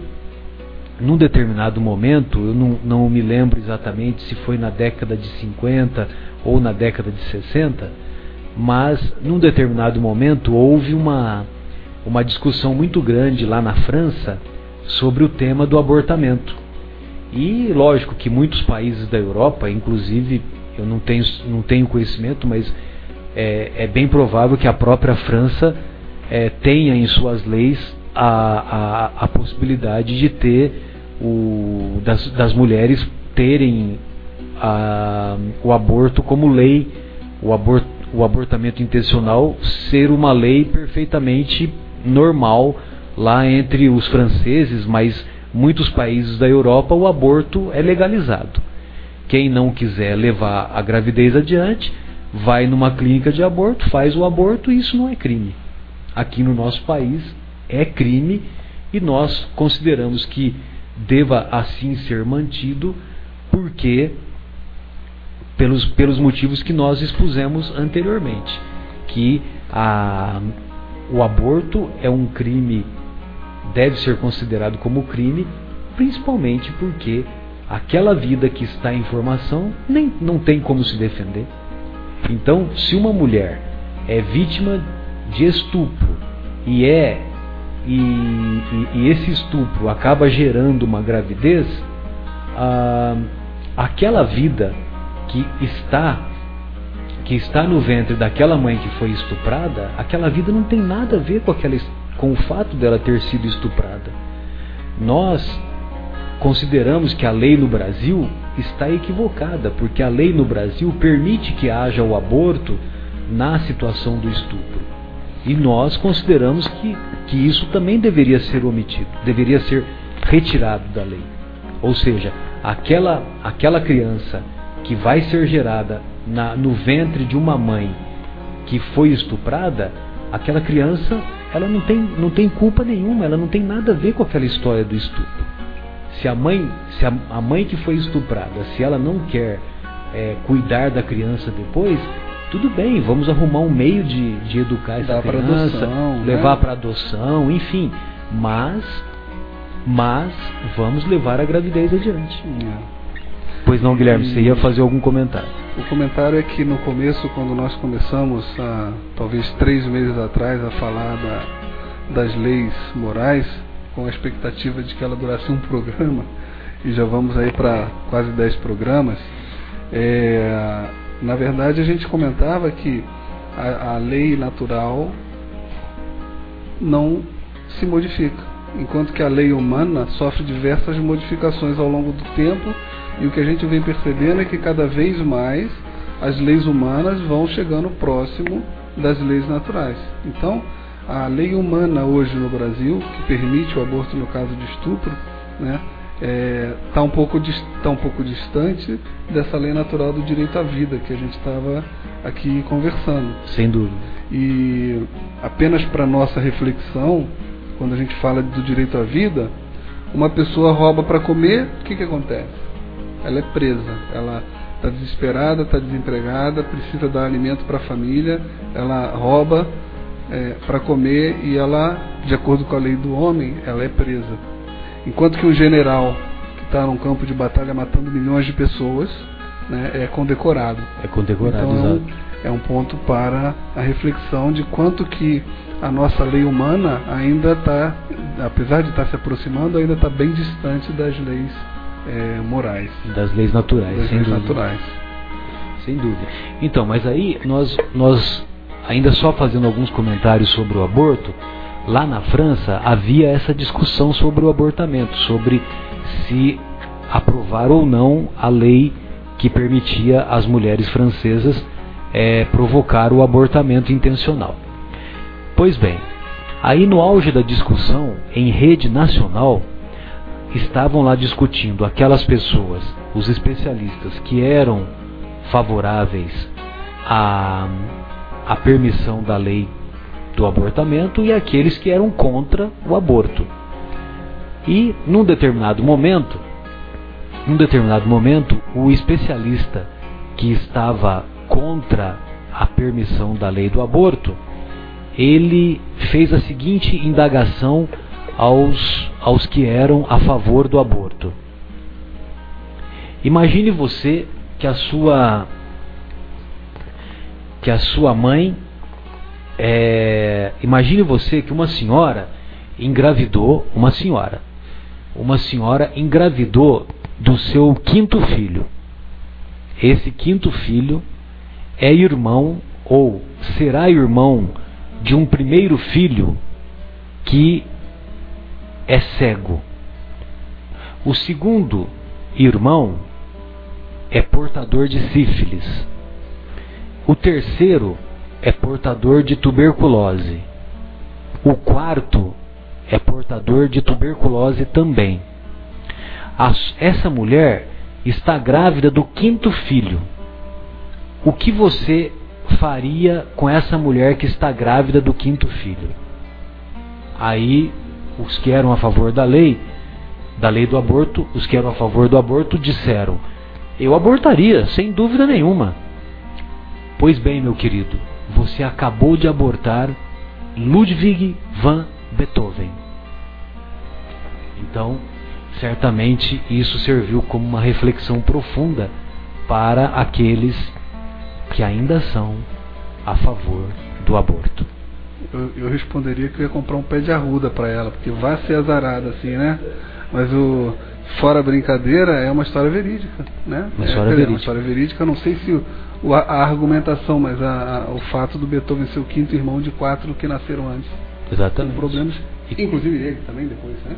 S1: num determinado momento, eu não, não me lembro exatamente se foi na década de 50 ou na década de 60, mas num determinado momento houve uma, uma discussão muito grande lá na França sobre o tema do abortamento. E lógico que muitos países da Europa, inclusive eu não tenho, não tenho conhecimento, mas é, é bem provável que a própria França é, tenha em suas leis a, a, a possibilidade de ter o, das, das mulheres terem a, o aborto como lei, o, abort, o abortamento intencional ser uma lei perfeitamente normal lá entre os franceses, mas muitos países da Europa o aborto é legalizado. Quem não quiser levar a gravidez adiante, vai numa clínica de aborto, faz o aborto e isso não é crime. Aqui no nosso país é crime e nós consideramos que deva assim ser mantido, porque pelos, pelos motivos que nós expusemos anteriormente, que a, o aborto é um crime, deve ser considerado como crime, principalmente porque aquela vida que está em formação nem, não tem como se defender. Então, se uma mulher é vítima de estupro e é e, e, e esse estupro acaba gerando uma gravidez, ah, aquela vida que está que está no ventre daquela mãe que foi estuprada, aquela vida não tem nada a ver com, aquela, com o fato dela ter sido estuprada. Nós consideramos que a lei no Brasil está equivocada, porque a lei no Brasil permite que haja o aborto na situação do estupro. E nós consideramos que, que isso também deveria ser omitido, deveria ser retirado da lei. Ou seja, aquela, aquela criança que vai ser gerada na, no ventre de uma mãe que foi estuprada, aquela criança ela não tem, não tem culpa nenhuma, ela não tem nada a ver com aquela história do estupro. Se a mãe, se a, a mãe que foi estuprada, se ela não quer é, cuidar da criança depois, tudo bem, vamos arrumar um meio de, de educar essa
S2: Dá
S1: criança,
S2: adoção, né?
S1: levar para adoção, enfim. Mas, mas vamos levar a gravidez adiante.
S2: É.
S1: Pois não, Guilherme, você ia fazer algum comentário?
S2: O comentário é que no começo, quando nós começamos, há talvez três meses atrás, a falar da, das leis morais, com a expectativa de que ela durasse um programa, e já vamos aí para quase dez programas, é, na verdade a gente comentava que a, a lei natural não se modifica, enquanto que a lei humana sofre diversas modificações ao longo do tempo e o que a gente vem percebendo é que cada vez mais as leis humanas vão chegando próximo das leis naturais. Então, a lei humana hoje no Brasil, que permite o aborto no caso de estupro, né, está é, um, pouco, tá um pouco distante dessa lei natural do direito à vida que a gente estava aqui conversando.
S1: Sem dúvida.
S2: E apenas para nossa reflexão, quando a gente fala do direito à vida, uma pessoa rouba para comer, o que, que acontece? ela é presa, ela está desesperada, está desempregada, precisa dar alimento para a família, ela rouba é, para comer e ela, de acordo com a lei do homem, ela é presa. Enquanto que um general que está num campo de batalha matando milhões de pessoas né, é condecorado.
S1: É condecorado,
S2: então. É um, é um ponto para a reflexão de quanto que a nossa lei humana ainda está, apesar de estar tá se aproximando, ainda está bem distante das leis é, morais.
S1: Das leis naturais,
S2: das
S1: sem
S2: leis
S1: dúvida.
S2: naturais.
S1: Sem dúvida. Então, mas aí nós, nós, ainda só fazendo alguns comentários sobre o aborto, lá na França havia essa discussão sobre o abortamento, sobre se aprovar ou não a lei que permitia às mulheres francesas é, provocar o abortamento intencional. Pois bem, aí no auge da discussão, em rede nacional, estavam lá discutindo aquelas pessoas, os especialistas que eram favoráveis à, à permissão da lei do abortamento e aqueles que eram contra o aborto. E num determinado momento, num determinado momento, o especialista que estava contra a permissão da lei do aborto, ele fez a seguinte indagação aos, aos que eram a favor do aborto. Imagine você que a sua que a sua mãe é, imagine você que uma senhora engravidou uma senhora uma senhora engravidou do seu quinto filho esse quinto filho é irmão ou será irmão de um primeiro filho que é cego. O segundo irmão é portador de sífilis. O terceiro é portador de tuberculose. O quarto é portador de tuberculose também. essa mulher está grávida do quinto filho. O que você faria com essa mulher que está grávida do quinto filho? Aí os que eram a favor da lei, da lei do aborto, os que eram a favor do aborto disseram: Eu abortaria, sem dúvida nenhuma. Pois bem, meu querido, você acabou de abortar Ludwig van Beethoven. Então, certamente isso serviu como uma reflexão profunda para aqueles que ainda são a favor do aborto
S2: eu, eu, responderia que eu ia comprar um pé de arruda para ela, porque vai ser azarada assim, né? Mas o fora brincadeira é uma história verídica, né?
S1: Uma
S2: é,
S1: história
S2: dizer,
S1: verídica.
S2: Uma história verídica, não sei se o, a, a, argumentação, mas a, a, o fato do Beethoven ser o quinto irmão de quatro que nasceram antes.
S1: Exatamente.
S2: Com problemas, inclusive ele também depois, né?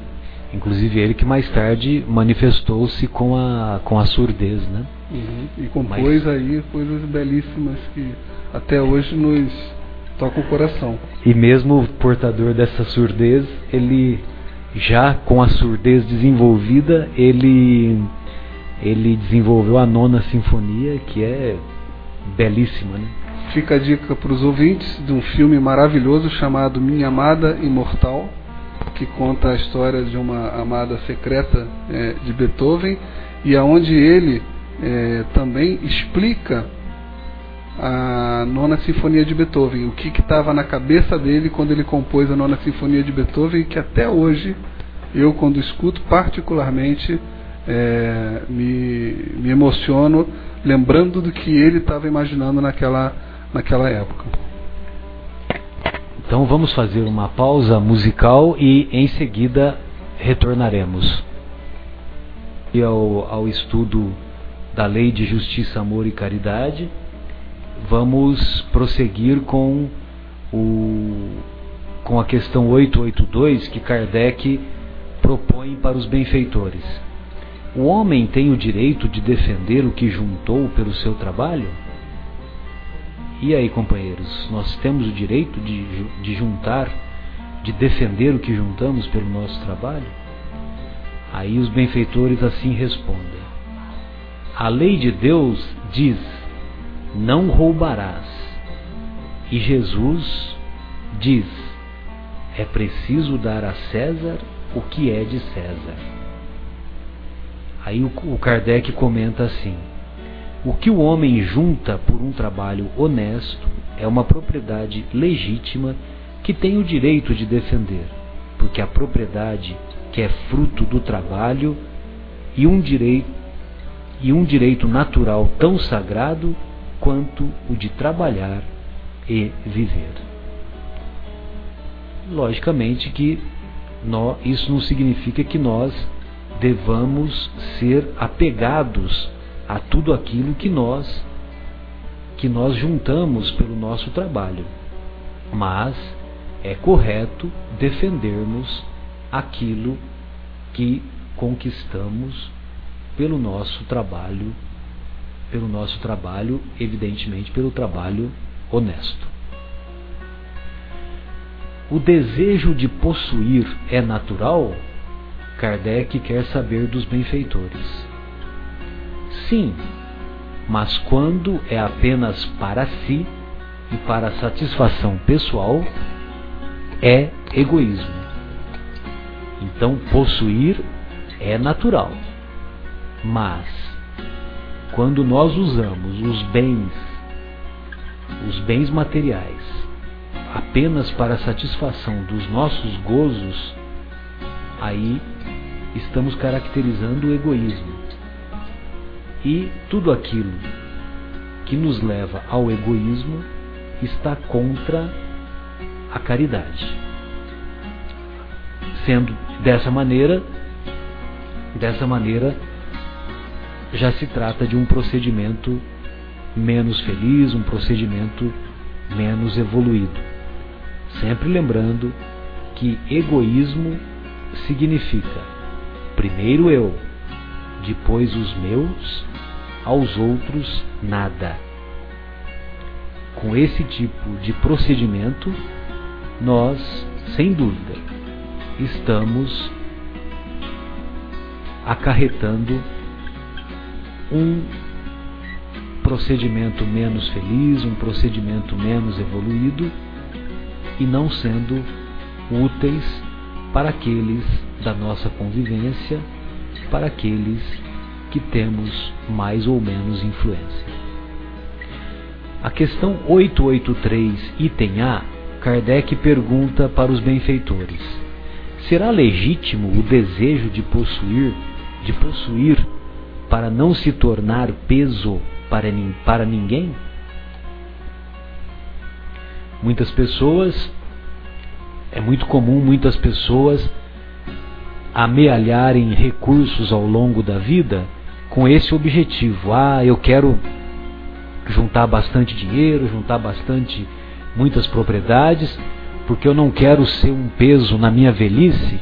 S1: Inclusive ele que mais tarde manifestou-se com a, com a surdez, né?
S2: Uhum. E compôs Mas... aí coisas belíssimas que até hoje nos toca o coração.
S1: E mesmo portador dessa surdez, ele já com a surdez desenvolvida, ele ele desenvolveu a nona sinfonia, que é belíssima, né?
S2: Fica a dica para os ouvintes de um filme maravilhoso chamado Minha Amada Imortal, que conta a história de uma amada secreta é, de Beethoven e aonde ele é, também explica a nona sinfonia de Beethoven, o que estava na cabeça dele quando ele compôs a nona sinfonia de Beethoven, que até hoje eu quando escuto particularmente é, me, me emociono lembrando do que ele estava imaginando naquela, naquela época.
S1: Então vamos fazer uma pausa musical e em seguida retornaremos ao, ao estudo da Lei de Justiça, Amor e Caridade. Vamos prosseguir com, o, com a questão 882 que Kardec propõe para os benfeitores. O homem tem o direito de defender o que juntou pelo seu trabalho? E aí, companheiros, nós temos o direito de, de juntar, de defender o que juntamos pelo nosso trabalho? Aí os benfeitores assim respondem: A lei de Deus diz: Não roubarás. E Jesus diz: É preciso dar a César o que é de César. Aí o Kardec comenta assim: o que o homem junta por um trabalho honesto é uma propriedade legítima que tem o direito de defender, porque a propriedade que é fruto do trabalho e um direito e um direito natural tão sagrado quanto o de trabalhar e viver. Logicamente que nós, isso não significa que nós devamos ser apegados a tudo aquilo que nós que nós juntamos pelo nosso trabalho. Mas é correto defendermos aquilo que conquistamos pelo nosso trabalho, pelo nosso trabalho, evidentemente pelo trabalho honesto. O desejo de possuir é natural? Kardec quer saber dos benfeitores. Sim, mas quando é apenas para si e para satisfação pessoal, é egoísmo. Então, possuir é natural. Mas, quando nós usamos os bens, os bens materiais, apenas para satisfação dos nossos gozos, aí estamos caracterizando o egoísmo. E tudo aquilo que nos leva ao egoísmo está contra a caridade. Sendo dessa maneira, dessa maneira já se trata de um procedimento menos feliz, um procedimento menos evoluído. Sempre lembrando que egoísmo significa primeiro eu, depois os meus aos outros nada. Com esse tipo de procedimento, nós, sem dúvida, estamos acarretando um procedimento menos feliz, um procedimento menos evoluído e não sendo úteis para aqueles da nossa convivência, para aqueles que temos mais ou menos influência. A questão 883, item A, Kardec pergunta para os benfeitores: Será legítimo o desejo de possuir, de possuir para não se tornar peso para, para ninguém? Muitas pessoas, é muito comum muitas pessoas amealharem recursos ao longo da vida com esse objetivo. Ah, eu quero juntar bastante dinheiro, juntar bastante muitas propriedades, porque eu não quero ser um peso na minha velhice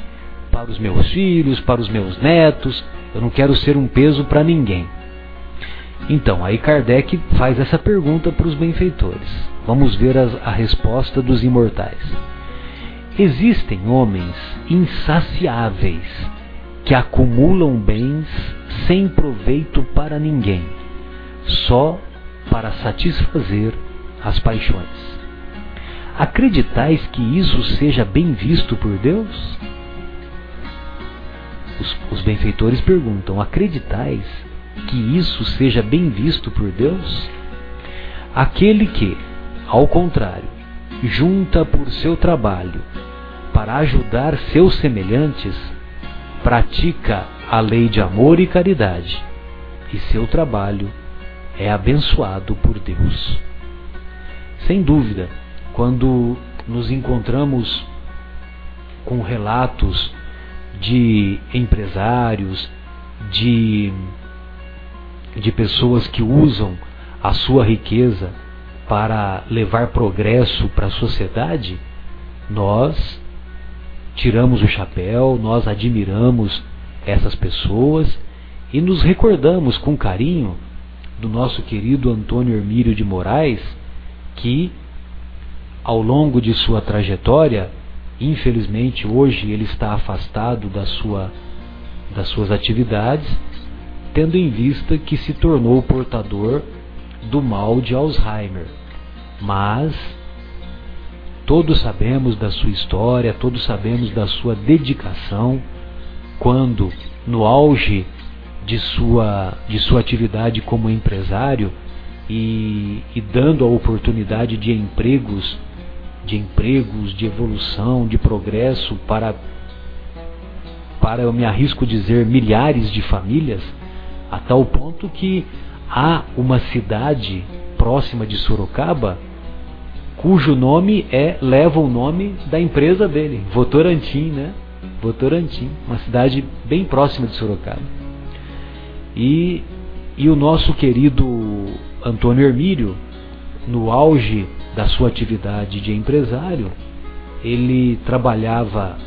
S1: para os meus filhos, para os meus netos, eu não quero ser um peso para ninguém. Então, aí Kardec faz essa pergunta para os benfeitores. Vamos ver a, a resposta dos imortais. Existem homens insaciáveis que acumulam bens sem proveito para ninguém, só para satisfazer as paixões. Acreditais que isso seja bem visto por Deus? Os, os benfeitores perguntam: Acreditais que isso seja bem visto por Deus? Aquele que, ao contrário, junta por seu trabalho para ajudar seus semelhantes, pratica a lei de amor e caridade, e seu trabalho é abençoado por Deus. Sem dúvida, quando nos encontramos com relatos de empresários, de, de pessoas que usam a sua riqueza para levar progresso para a sociedade, nós tiramos o chapéu, nós admiramos essas pessoas e nos recordamos com carinho do nosso querido Antônio Hermílio de Moraes, que ao longo de sua trajetória, infelizmente hoje ele está afastado da sua, das suas atividades, tendo em vista que se tornou portador do mal de Alzheimer. Mas todos sabemos da sua história, todos sabemos da sua dedicação, quando no auge de sua, de sua atividade como empresário e, e dando a oportunidade de empregos, de empregos, de evolução, de progresso para, para eu me arrisco dizer, milhares de famílias, a tal ponto que há uma cidade próxima de Sorocaba cujo nome é leva o nome da empresa dele, Votorantim, né? Votorantim, uma cidade bem próxima de Sorocaba. E, e o nosso querido Antônio Hermílio, no auge da sua atividade de empresário, ele trabalhava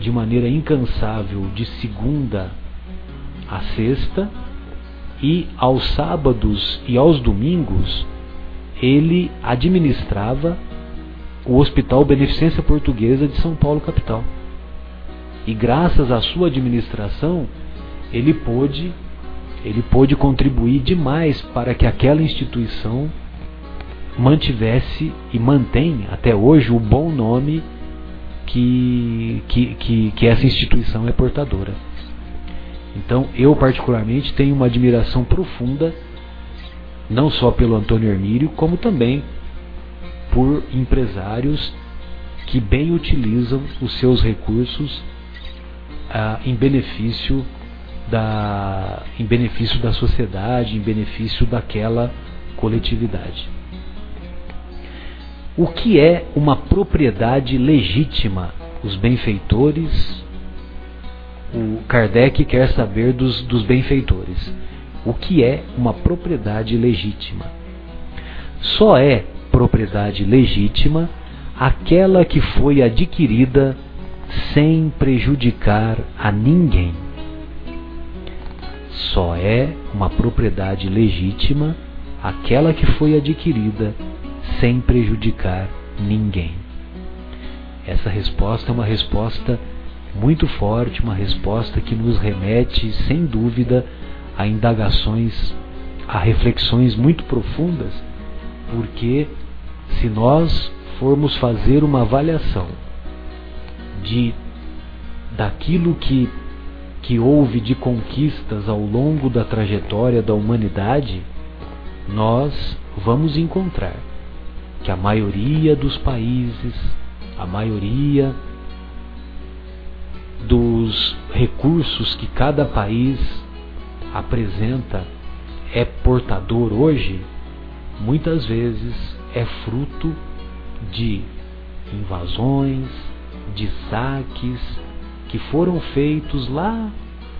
S1: de maneira incansável de segunda a sexta e aos sábados e aos domingos ele administrava o Hospital Beneficência Portuguesa de São Paulo capital. E graças à sua administração, ele pôde ele pôde contribuir demais para que aquela instituição mantivesse e mantém até hoje o bom nome que, que, que, que essa instituição é portadora. Então, eu particularmente tenho uma admiração profunda, não só pelo Antônio Hermílio, como também por empresários que bem utilizam os seus recursos ah, em benefício da em benefício da sociedade, em benefício daquela coletividade. O que é uma propriedade legítima? Os benfeitores o Kardec quer saber dos, dos benfeitores. O que é uma propriedade legítima? Só é propriedade legítima aquela que foi adquirida sem prejudicar a ninguém. Só é uma propriedade legítima aquela que foi adquirida sem prejudicar ninguém. Essa resposta é uma resposta muito forte, uma resposta que nos remete, sem dúvida, a indagações, a reflexões muito profundas, porque se nós formos fazer uma avaliação de daquilo que que houve de conquistas ao longo da trajetória da humanidade, nós vamos encontrar que a maioria dos países, a maioria dos recursos que cada país apresenta é portador hoje, muitas vezes é fruto de invasões, de saques que foram feitos lá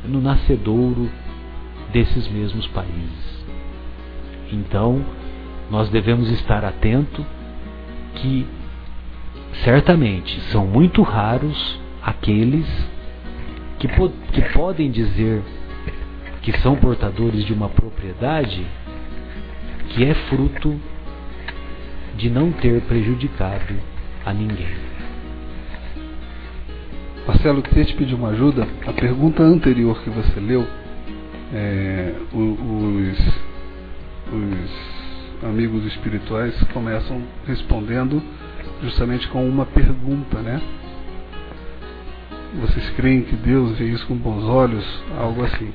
S1: no nascedouro desses mesmos países. Então, nós devemos estar atento que certamente são muito raros aqueles que, po que podem dizer que são portadores de uma propriedade que é fruto de não ter prejudicado a ninguém.
S2: Marcelo, queria te pedir uma ajuda. A pergunta anterior que você leu, é, os, os amigos espirituais começam respondendo justamente com uma pergunta, né? vocês creem que Deus vê isso com bons olhos? Algo assim.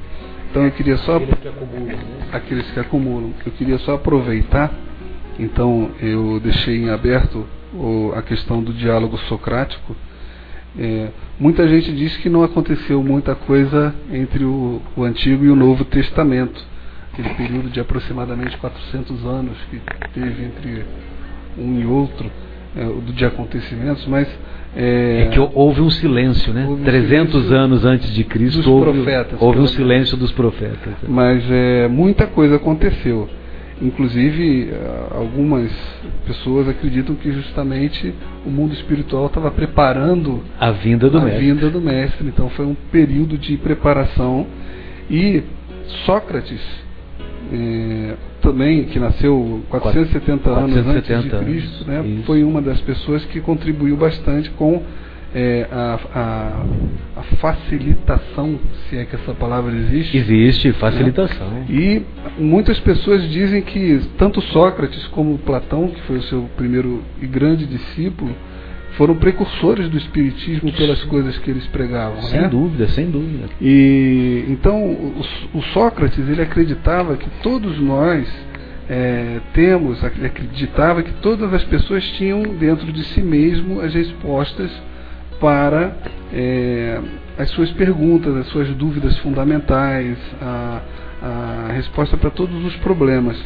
S2: Então eu queria só.
S1: Aqueles que acumulam. Né?
S2: Aqueles que acumulam. Eu queria só aproveitar Então eu deixei em aberto a questão do diálogo socrático. É, muita gente diz que não aconteceu muita coisa entre o, o Antigo e o Novo Testamento, aquele período de aproximadamente 400 anos que teve entre um e outro é, de acontecimentos, mas
S1: é, é, que houve um silêncio, né? Um 300 silêncio anos antes de Cristo houve, profetas, houve um silêncio dos profetas.
S2: Mas é, muita coisa aconteceu. Inclusive, eh, algumas pessoas acreditam que justamente o mundo espiritual estava preparando
S1: a vinda do
S2: a
S1: mestre.
S2: vinda do mestre. Então foi um período de preparação e Sócrates é, também que nasceu 470, 470 anos antes de Cristo, né, foi uma das pessoas que contribuiu bastante com é, a, a, a, facilitação, se é que essa palavra existe.
S1: Existe, facilitação. Né?
S2: E muitas pessoas dizem que tanto Sócrates como Platão, que foi o seu primeiro e grande discípulo, foram precursores do espiritismo pelas coisas que eles pregavam.
S1: Sem
S2: né?
S1: dúvida, sem dúvida.
S2: E então o, o Sócrates ele acreditava que todos nós é, temos, acreditava que todas as pessoas tinham dentro de si mesmo as respostas para é, as suas perguntas, as suas dúvidas fundamentais, a, a resposta para todos os problemas.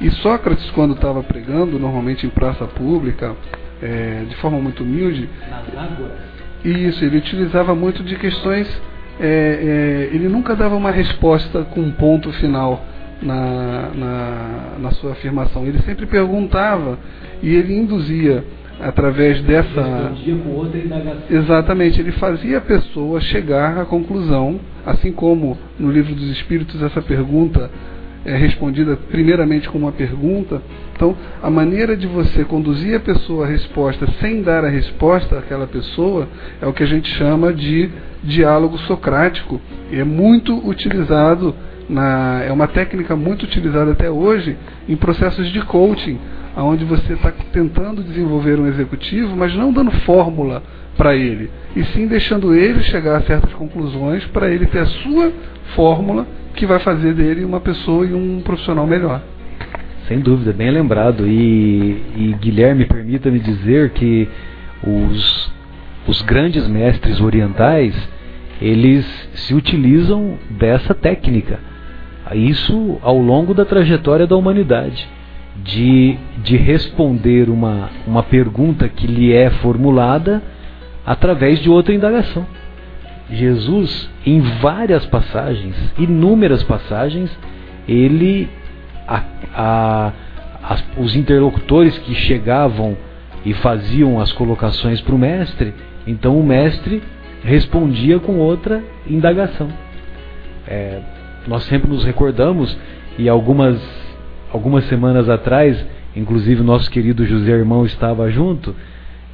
S2: E Sócrates, quando estava pregando, normalmente em praça pública, é, de forma muito humilde, isso, ele utilizava muito de questões, é, é, ele nunca dava uma resposta com um ponto final na, na, na sua afirmação. Ele sempre perguntava e ele induzia através dessa. Exatamente, ele fazia a pessoa chegar à conclusão, assim como no livro dos Espíritos essa pergunta é respondida primeiramente com uma pergunta. Então, a maneira de você conduzir a pessoa à resposta sem dar a resposta àquela pessoa é o que a gente chama de diálogo socrático. E é muito utilizado na, é uma técnica muito utilizada até hoje em processos de coaching, onde você está tentando desenvolver um executivo, mas não dando fórmula para ele, e sim deixando ele chegar a certas conclusões para ele ter a sua fórmula que vai fazer dele uma pessoa e um profissional melhor.
S1: Sem dúvida, bem lembrado. E, e Guilherme, permita-me dizer que os, os grandes mestres orientais eles se utilizam dessa técnica. Isso ao longo da trajetória da humanidade de, de responder uma, uma pergunta que lhe é formulada através de outra indagação. Jesus, em várias passagens, inúmeras passagens, ele, a, a, as, os interlocutores que chegavam e faziam as colocações para o mestre, então o mestre respondia com outra indagação. É, nós sempre nos recordamos, e algumas algumas semanas atrás, inclusive nosso querido José Irmão estava junto,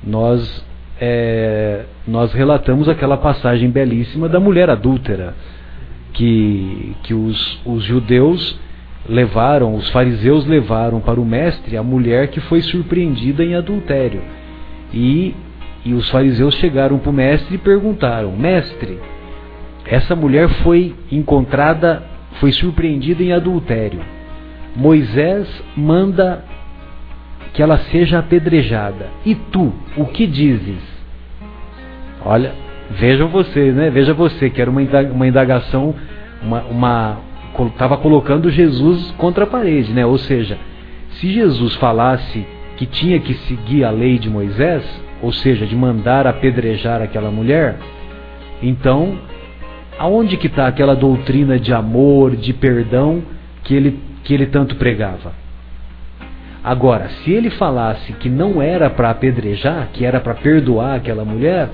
S1: nós, é, nós relatamos aquela passagem belíssima da mulher adúltera, que, que os, os judeus levaram, os fariseus levaram para o mestre a mulher que foi surpreendida em adultério. E, e os fariseus chegaram para o mestre e perguntaram: Mestre, essa mulher foi encontrada, foi surpreendida em adultério Moisés manda que ela seja apedrejada. E tu, o que dizes? Olha, veja você, né? Veja você, que era uma indagação, uma, uma estava colocando Jesus contra a parede, né? Ou seja, se Jesus falasse que tinha que seguir a lei de Moisés, ou seja, de mandar apedrejar aquela mulher, então aonde que está aquela doutrina de amor, de perdão que ele que ele tanto pregava. Agora, se ele falasse que não era para apedrejar, que era para perdoar aquela mulher,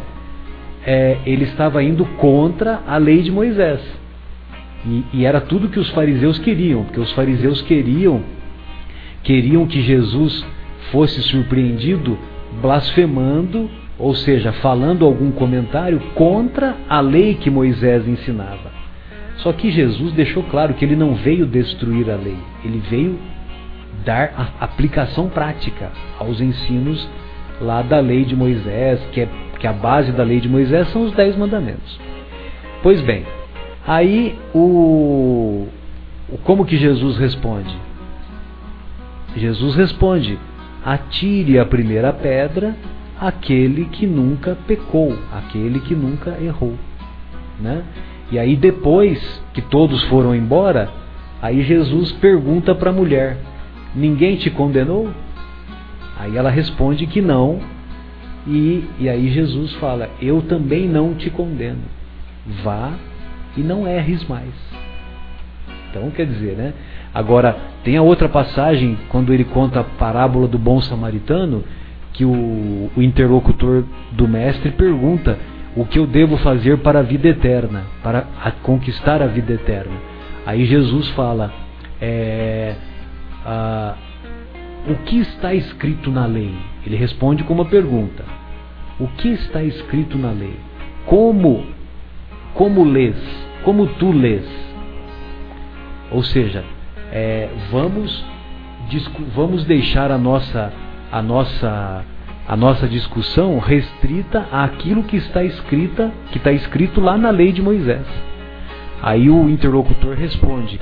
S1: é, ele estava indo contra a lei de Moisés. E, e, era tudo que os fariseus queriam, porque os fariseus queriam queriam que Jesus fosse surpreendido blasfemando, ou seja, falando algum comentário contra a lei que Moisés ensinava. Só que Jesus deixou claro que ele não veio destruir a lei, ele veio dar aplicação prática aos ensinos lá da lei de Moisés, que, é, que a base da lei de Moisés são os dez mandamentos. Pois bem, aí o, o como que Jesus responde? Jesus responde: atire a primeira pedra aquele que nunca pecou, aquele que nunca errou. Né? E aí, depois que todos foram embora, aí Jesus pergunta para a mulher: Ninguém te condenou? Aí ela responde que não. E, e aí Jesus fala: Eu também não te condeno. Vá e não erres mais. Então, quer dizer, né? Agora, tem a outra passagem, quando ele conta a parábola do bom samaritano, que o, o interlocutor do mestre pergunta o que eu devo fazer para a vida eterna, para a, conquistar a vida eterna. Aí Jesus fala: é, ah, o que está escrito na lei? Ele responde com uma pergunta: o que está escrito na lei? Como, como lês? Como tu lês? Ou seja, é, vamos, vamos deixar a nossa, a nossa a nossa discussão restrita àquilo que está escrita, que está escrito lá na lei de Moisés. Aí o interlocutor responde,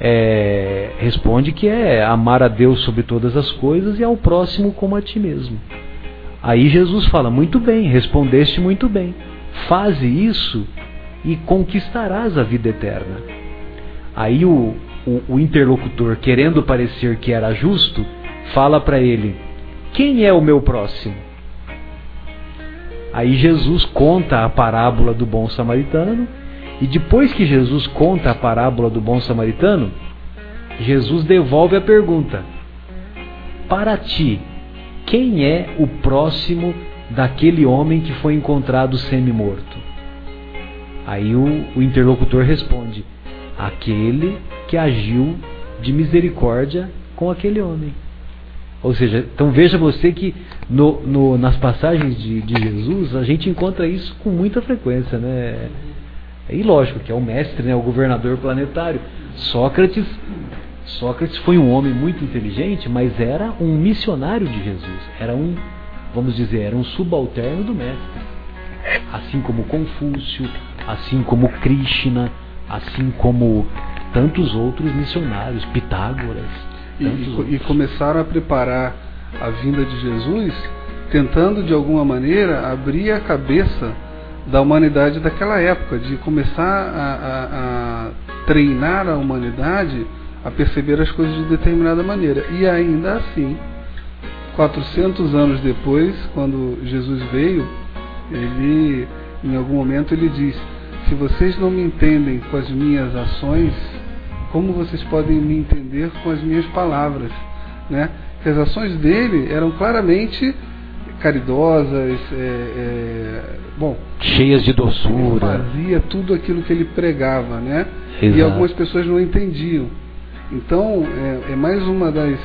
S1: é, responde que é amar a Deus sobre todas as coisas e ao próximo como a ti mesmo. Aí Jesus fala: muito bem, respondeste muito bem. Faze isso e conquistarás a vida eterna. Aí o, o, o interlocutor, querendo parecer que era justo, fala para ele quem é o meu próximo? Aí Jesus conta a parábola do bom samaritano, e depois que Jesus conta a parábola do bom samaritano, Jesus devolve a pergunta: Para ti, quem é o próximo daquele homem que foi encontrado semi-morto? Aí o, o interlocutor responde: Aquele que agiu de misericórdia com aquele homem. Ou seja, então veja você que no, no, nas passagens de, de, Jesus a gente encontra isso com muita frequência, né? E lógico que é o mestre, né, o governador planetário. Sócrates, Sócrates foi um homem muito inteligente, mas era um missionário de Jesus. Era um, vamos dizer, era um subalterno do mestre. Assim como Confúcio, assim como Krishna, assim como tantos outros missionários, Pitágoras
S2: e, e, começaram a preparar a vinda de Jesus, tentando de alguma maneira abrir a cabeça da humanidade daquela época, de começar a, a, a treinar a humanidade a perceber as coisas de determinada maneira. E ainda assim, 400 anos depois, quando Jesus veio, ele, em algum momento, ele diz: Se vocês não me entendem com as minhas ações, como vocês podem me entender com as minhas palavras, né? Que as ações dele eram claramente caridosas, é, é, bom,
S1: cheias de doçura,
S2: fazia tudo aquilo que ele pregava, né? Exato. E algumas pessoas não entendiam. Então é, é mais uma das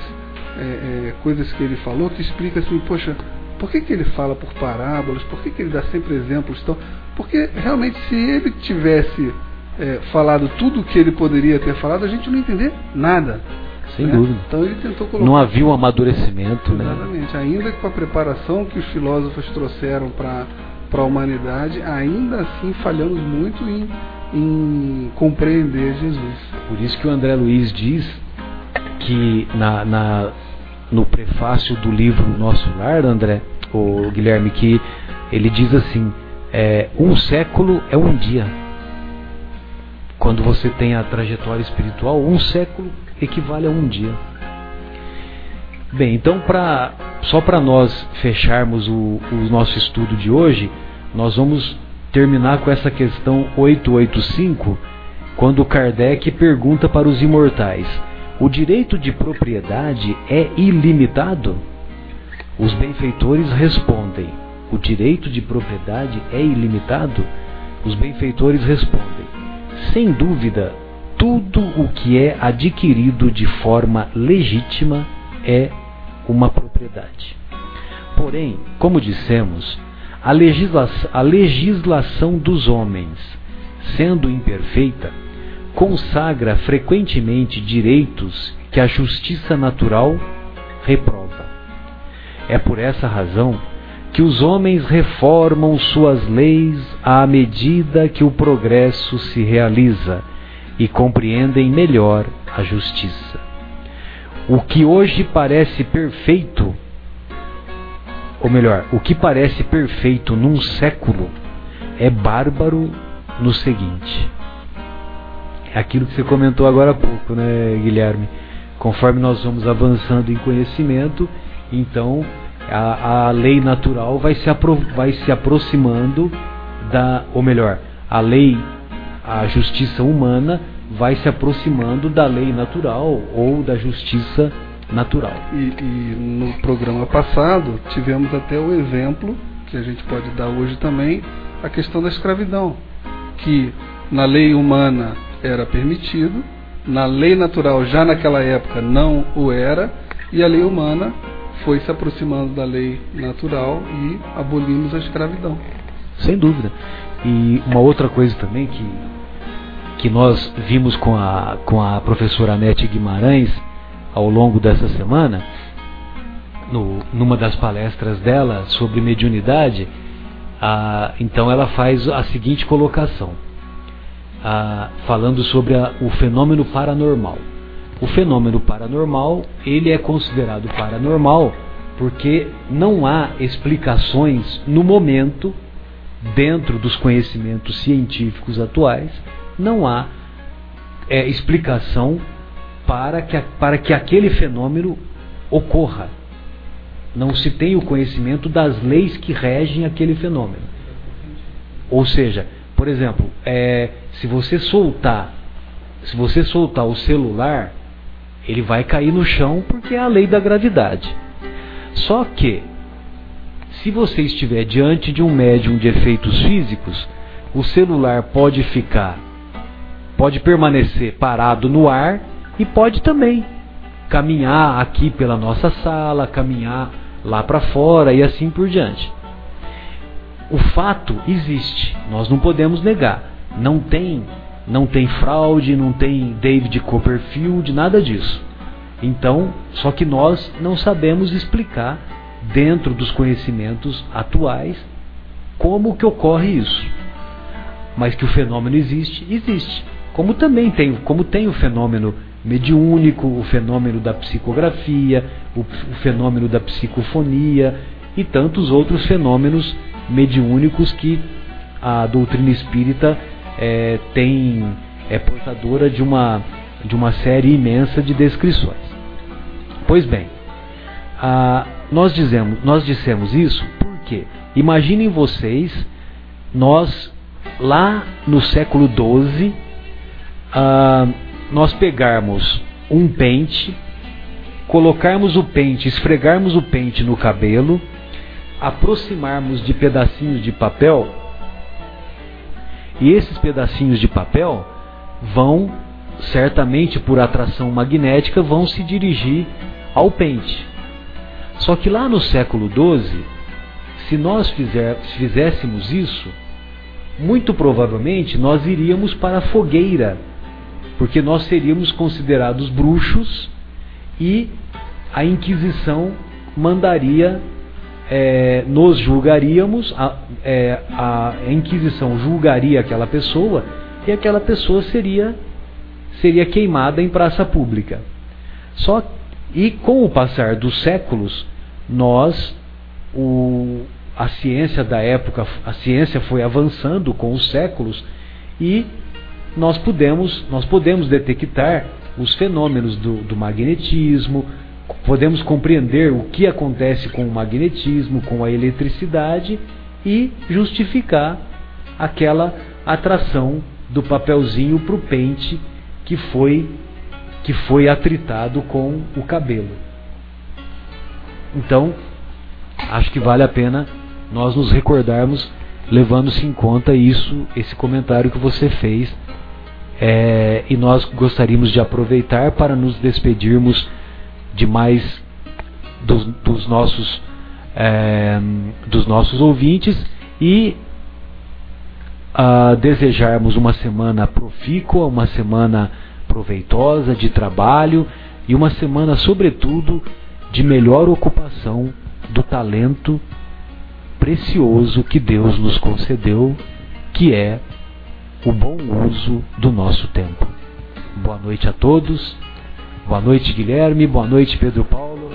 S2: é, é, coisas que ele falou que explica assim, poxa, por que, que ele fala por parábolas? Por que, que ele dá sempre exemplos? Então, porque realmente se ele tivesse é, falado tudo o que ele poderia ter falado, a gente não entender nada.
S1: Sem né? dúvida.
S2: Então ele tentou colocar.
S1: Não havia um amadurecimento,
S2: Exatamente.
S1: né?
S2: Ainda com a preparação que os filósofos trouxeram para a humanidade, ainda assim falhamos muito em, em compreender Jesus.
S1: Por isso que o André Luiz diz que na, na no prefácio do livro Nosso Lar, André, o Guilherme, que ele diz assim: é, um século é um dia quando você tem a trajetória espiritual, um século equivale a um dia. Bem, então pra, só para nós fecharmos o, o nosso estudo de hoje, nós vamos terminar com essa questão 885, quando Kardec pergunta para os imortais: o direito de propriedade é ilimitado? Os benfeitores respondem: o direito de propriedade é ilimitado? Os benfeitores respondem: sem dúvida, tudo o que é adquirido de forma legítima é uma propriedade. Porém, como dissemos, a legislação, a legislação dos homens, sendo imperfeita, consagra frequentemente direitos que a justiça natural reprova. É por essa razão que os homens reformam suas leis à medida que o progresso se realiza e compreendem melhor a justiça. O que hoje parece perfeito, ou melhor, o que parece perfeito num século é bárbaro no seguinte. É aquilo que você comentou agora há pouco, né, Guilherme? Conforme nós vamos avançando em conhecimento, então a, a lei natural vai se, apro, vai se aproximando da, ou melhor, a lei, a justiça humana vai se aproximando da lei natural ou da justiça natural.
S2: E, e, no programa passado tivemos até o exemplo que a gente pode dar hoje também a questão da escravidão, que na lei humana era permitido, na lei natural já naquela época não o era, e a lei humana foi se aproximando da lei natural e abolimos a escravidão.
S1: Sem dúvida. E uma outra coisa também que, que nós vimos com a, com a professora Anete Guimarães ao longo dessa semana, no, numa das palestras dela sobre mediunidade, a, então ela faz a seguinte colocação, a, falando sobre a, o fenômeno paranormal. O fenômeno paranormal ele é considerado paranormal porque não há explicações no momento dentro dos conhecimentos científicos atuais, não há é, explicação para que, para que aquele fenômeno ocorra. Não se tem o conhecimento das leis que regem aquele fenômeno. Ou seja, por exemplo, é, se você soltar, se você soltar o celular, ele vai cair no chão porque é a lei da gravidade. Só que se você estiver diante de um médium de efeitos físicos, o celular pode ficar, pode permanecer parado no ar e pode também caminhar aqui pela nossa sala, caminhar lá para fora e assim por diante. O fato existe, nós não podemos negar. Não tem, não tem fraude, não tem David Copperfield, nada disso. Então, só que nós não sabemos explicar dentro dos conhecimentos atuais como que ocorre isso. Mas que o fenômeno existe, existe. Como também tem, como tem o fenômeno mediúnico, o fenômeno da psicografia, o, o fenômeno da psicofonia e tantos outros fenômenos mediúnicos que a doutrina espírita é, tem é portadora de uma de uma série imensa de descrições. Pois bem, a, nós, dizemos, nós dissemos isso porque imaginem vocês, nós lá no século XII, nós pegarmos um pente, colocarmos o pente, esfregarmos o pente no cabelo, aproximarmos de pedacinhos de papel, e esses pedacinhos de papel vão, certamente por atração magnética, vão se dirigir ao pente. Só que lá no século XII, se nós fizer, se fizéssemos isso, muito provavelmente nós iríamos para a fogueira, porque nós seríamos considerados bruxos e a Inquisição mandaria, é, nos julgaríamos, a, é, a Inquisição julgaria aquela pessoa e aquela pessoa seria, seria queimada em praça pública. Só e com o passar dos séculos, nós, o, a ciência da época, a ciência foi avançando com os séculos e nós podemos, nós podemos detectar os fenômenos do, do magnetismo, podemos compreender o que acontece com o magnetismo, com a eletricidade e justificar aquela atração do papelzinho para o pente que foi que foi atritado com o cabelo. Então, acho que vale a pena nós nos recordarmos, levando-se em conta isso, esse comentário que você fez, é, e nós gostaríamos de aproveitar para nos despedirmos de mais dos, dos nossos é, dos nossos ouvintes e uh, desejarmos uma semana profícua, uma semana proveitosa de trabalho e uma semana, sobretudo, de melhor ocupação do talento precioso que Deus nos concedeu, que é o bom uso do nosso tempo. Boa noite a todos Boa noite, Guilherme. Boa noite, Pedro Paulo.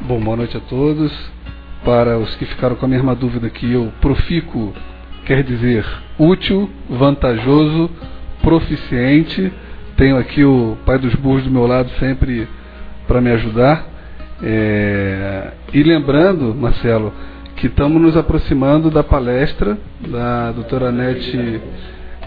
S2: Bom, boa noite a todos. Para os que ficaram com a mesma dúvida que eu, profico quer dizer útil, vantajoso, proficiente. Tenho aqui o pai dos burros do meu lado sempre para me ajudar. É... E lembrando, Marcelo, que estamos nos aproximando da palestra da doutora Anete,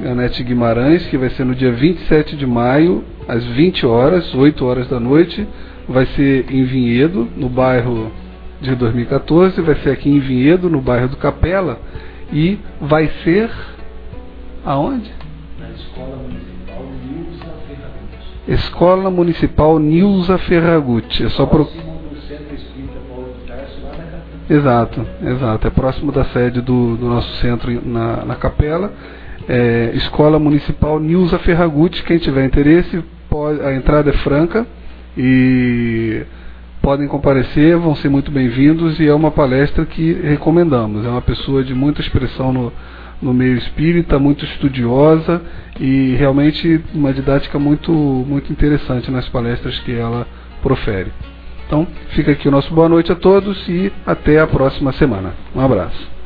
S2: Anete Guimarães, que vai ser no dia 27 de maio, às 20 horas, 8 horas da noite. Vai ser em Vinhedo, no bairro de 2014, vai ser aqui em Vinhedo, no bairro do Capela, e vai ser aonde?
S1: Na Escola Municipal Nilza Ferragutti.
S2: Escola Municipal Nilza Ferragutti. É só pro... Exato, exato. É próximo da sede do, do nosso centro na, na capela. É, Escola Municipal Nilza Ferragutti. Quem tiver interesse, pode, a entrada é franca e podem comparecer, vão ser muito bem-vindos e é uma palestra que recomendamos. É uma pessoa de muita expressão no, no meio espírita, muito estudiosa e realmente uma didática muito, muito interessante nas palestras que ela profere. Então, fica aqui o nosso boa noite a todos e até a próxima semana. Um abraço.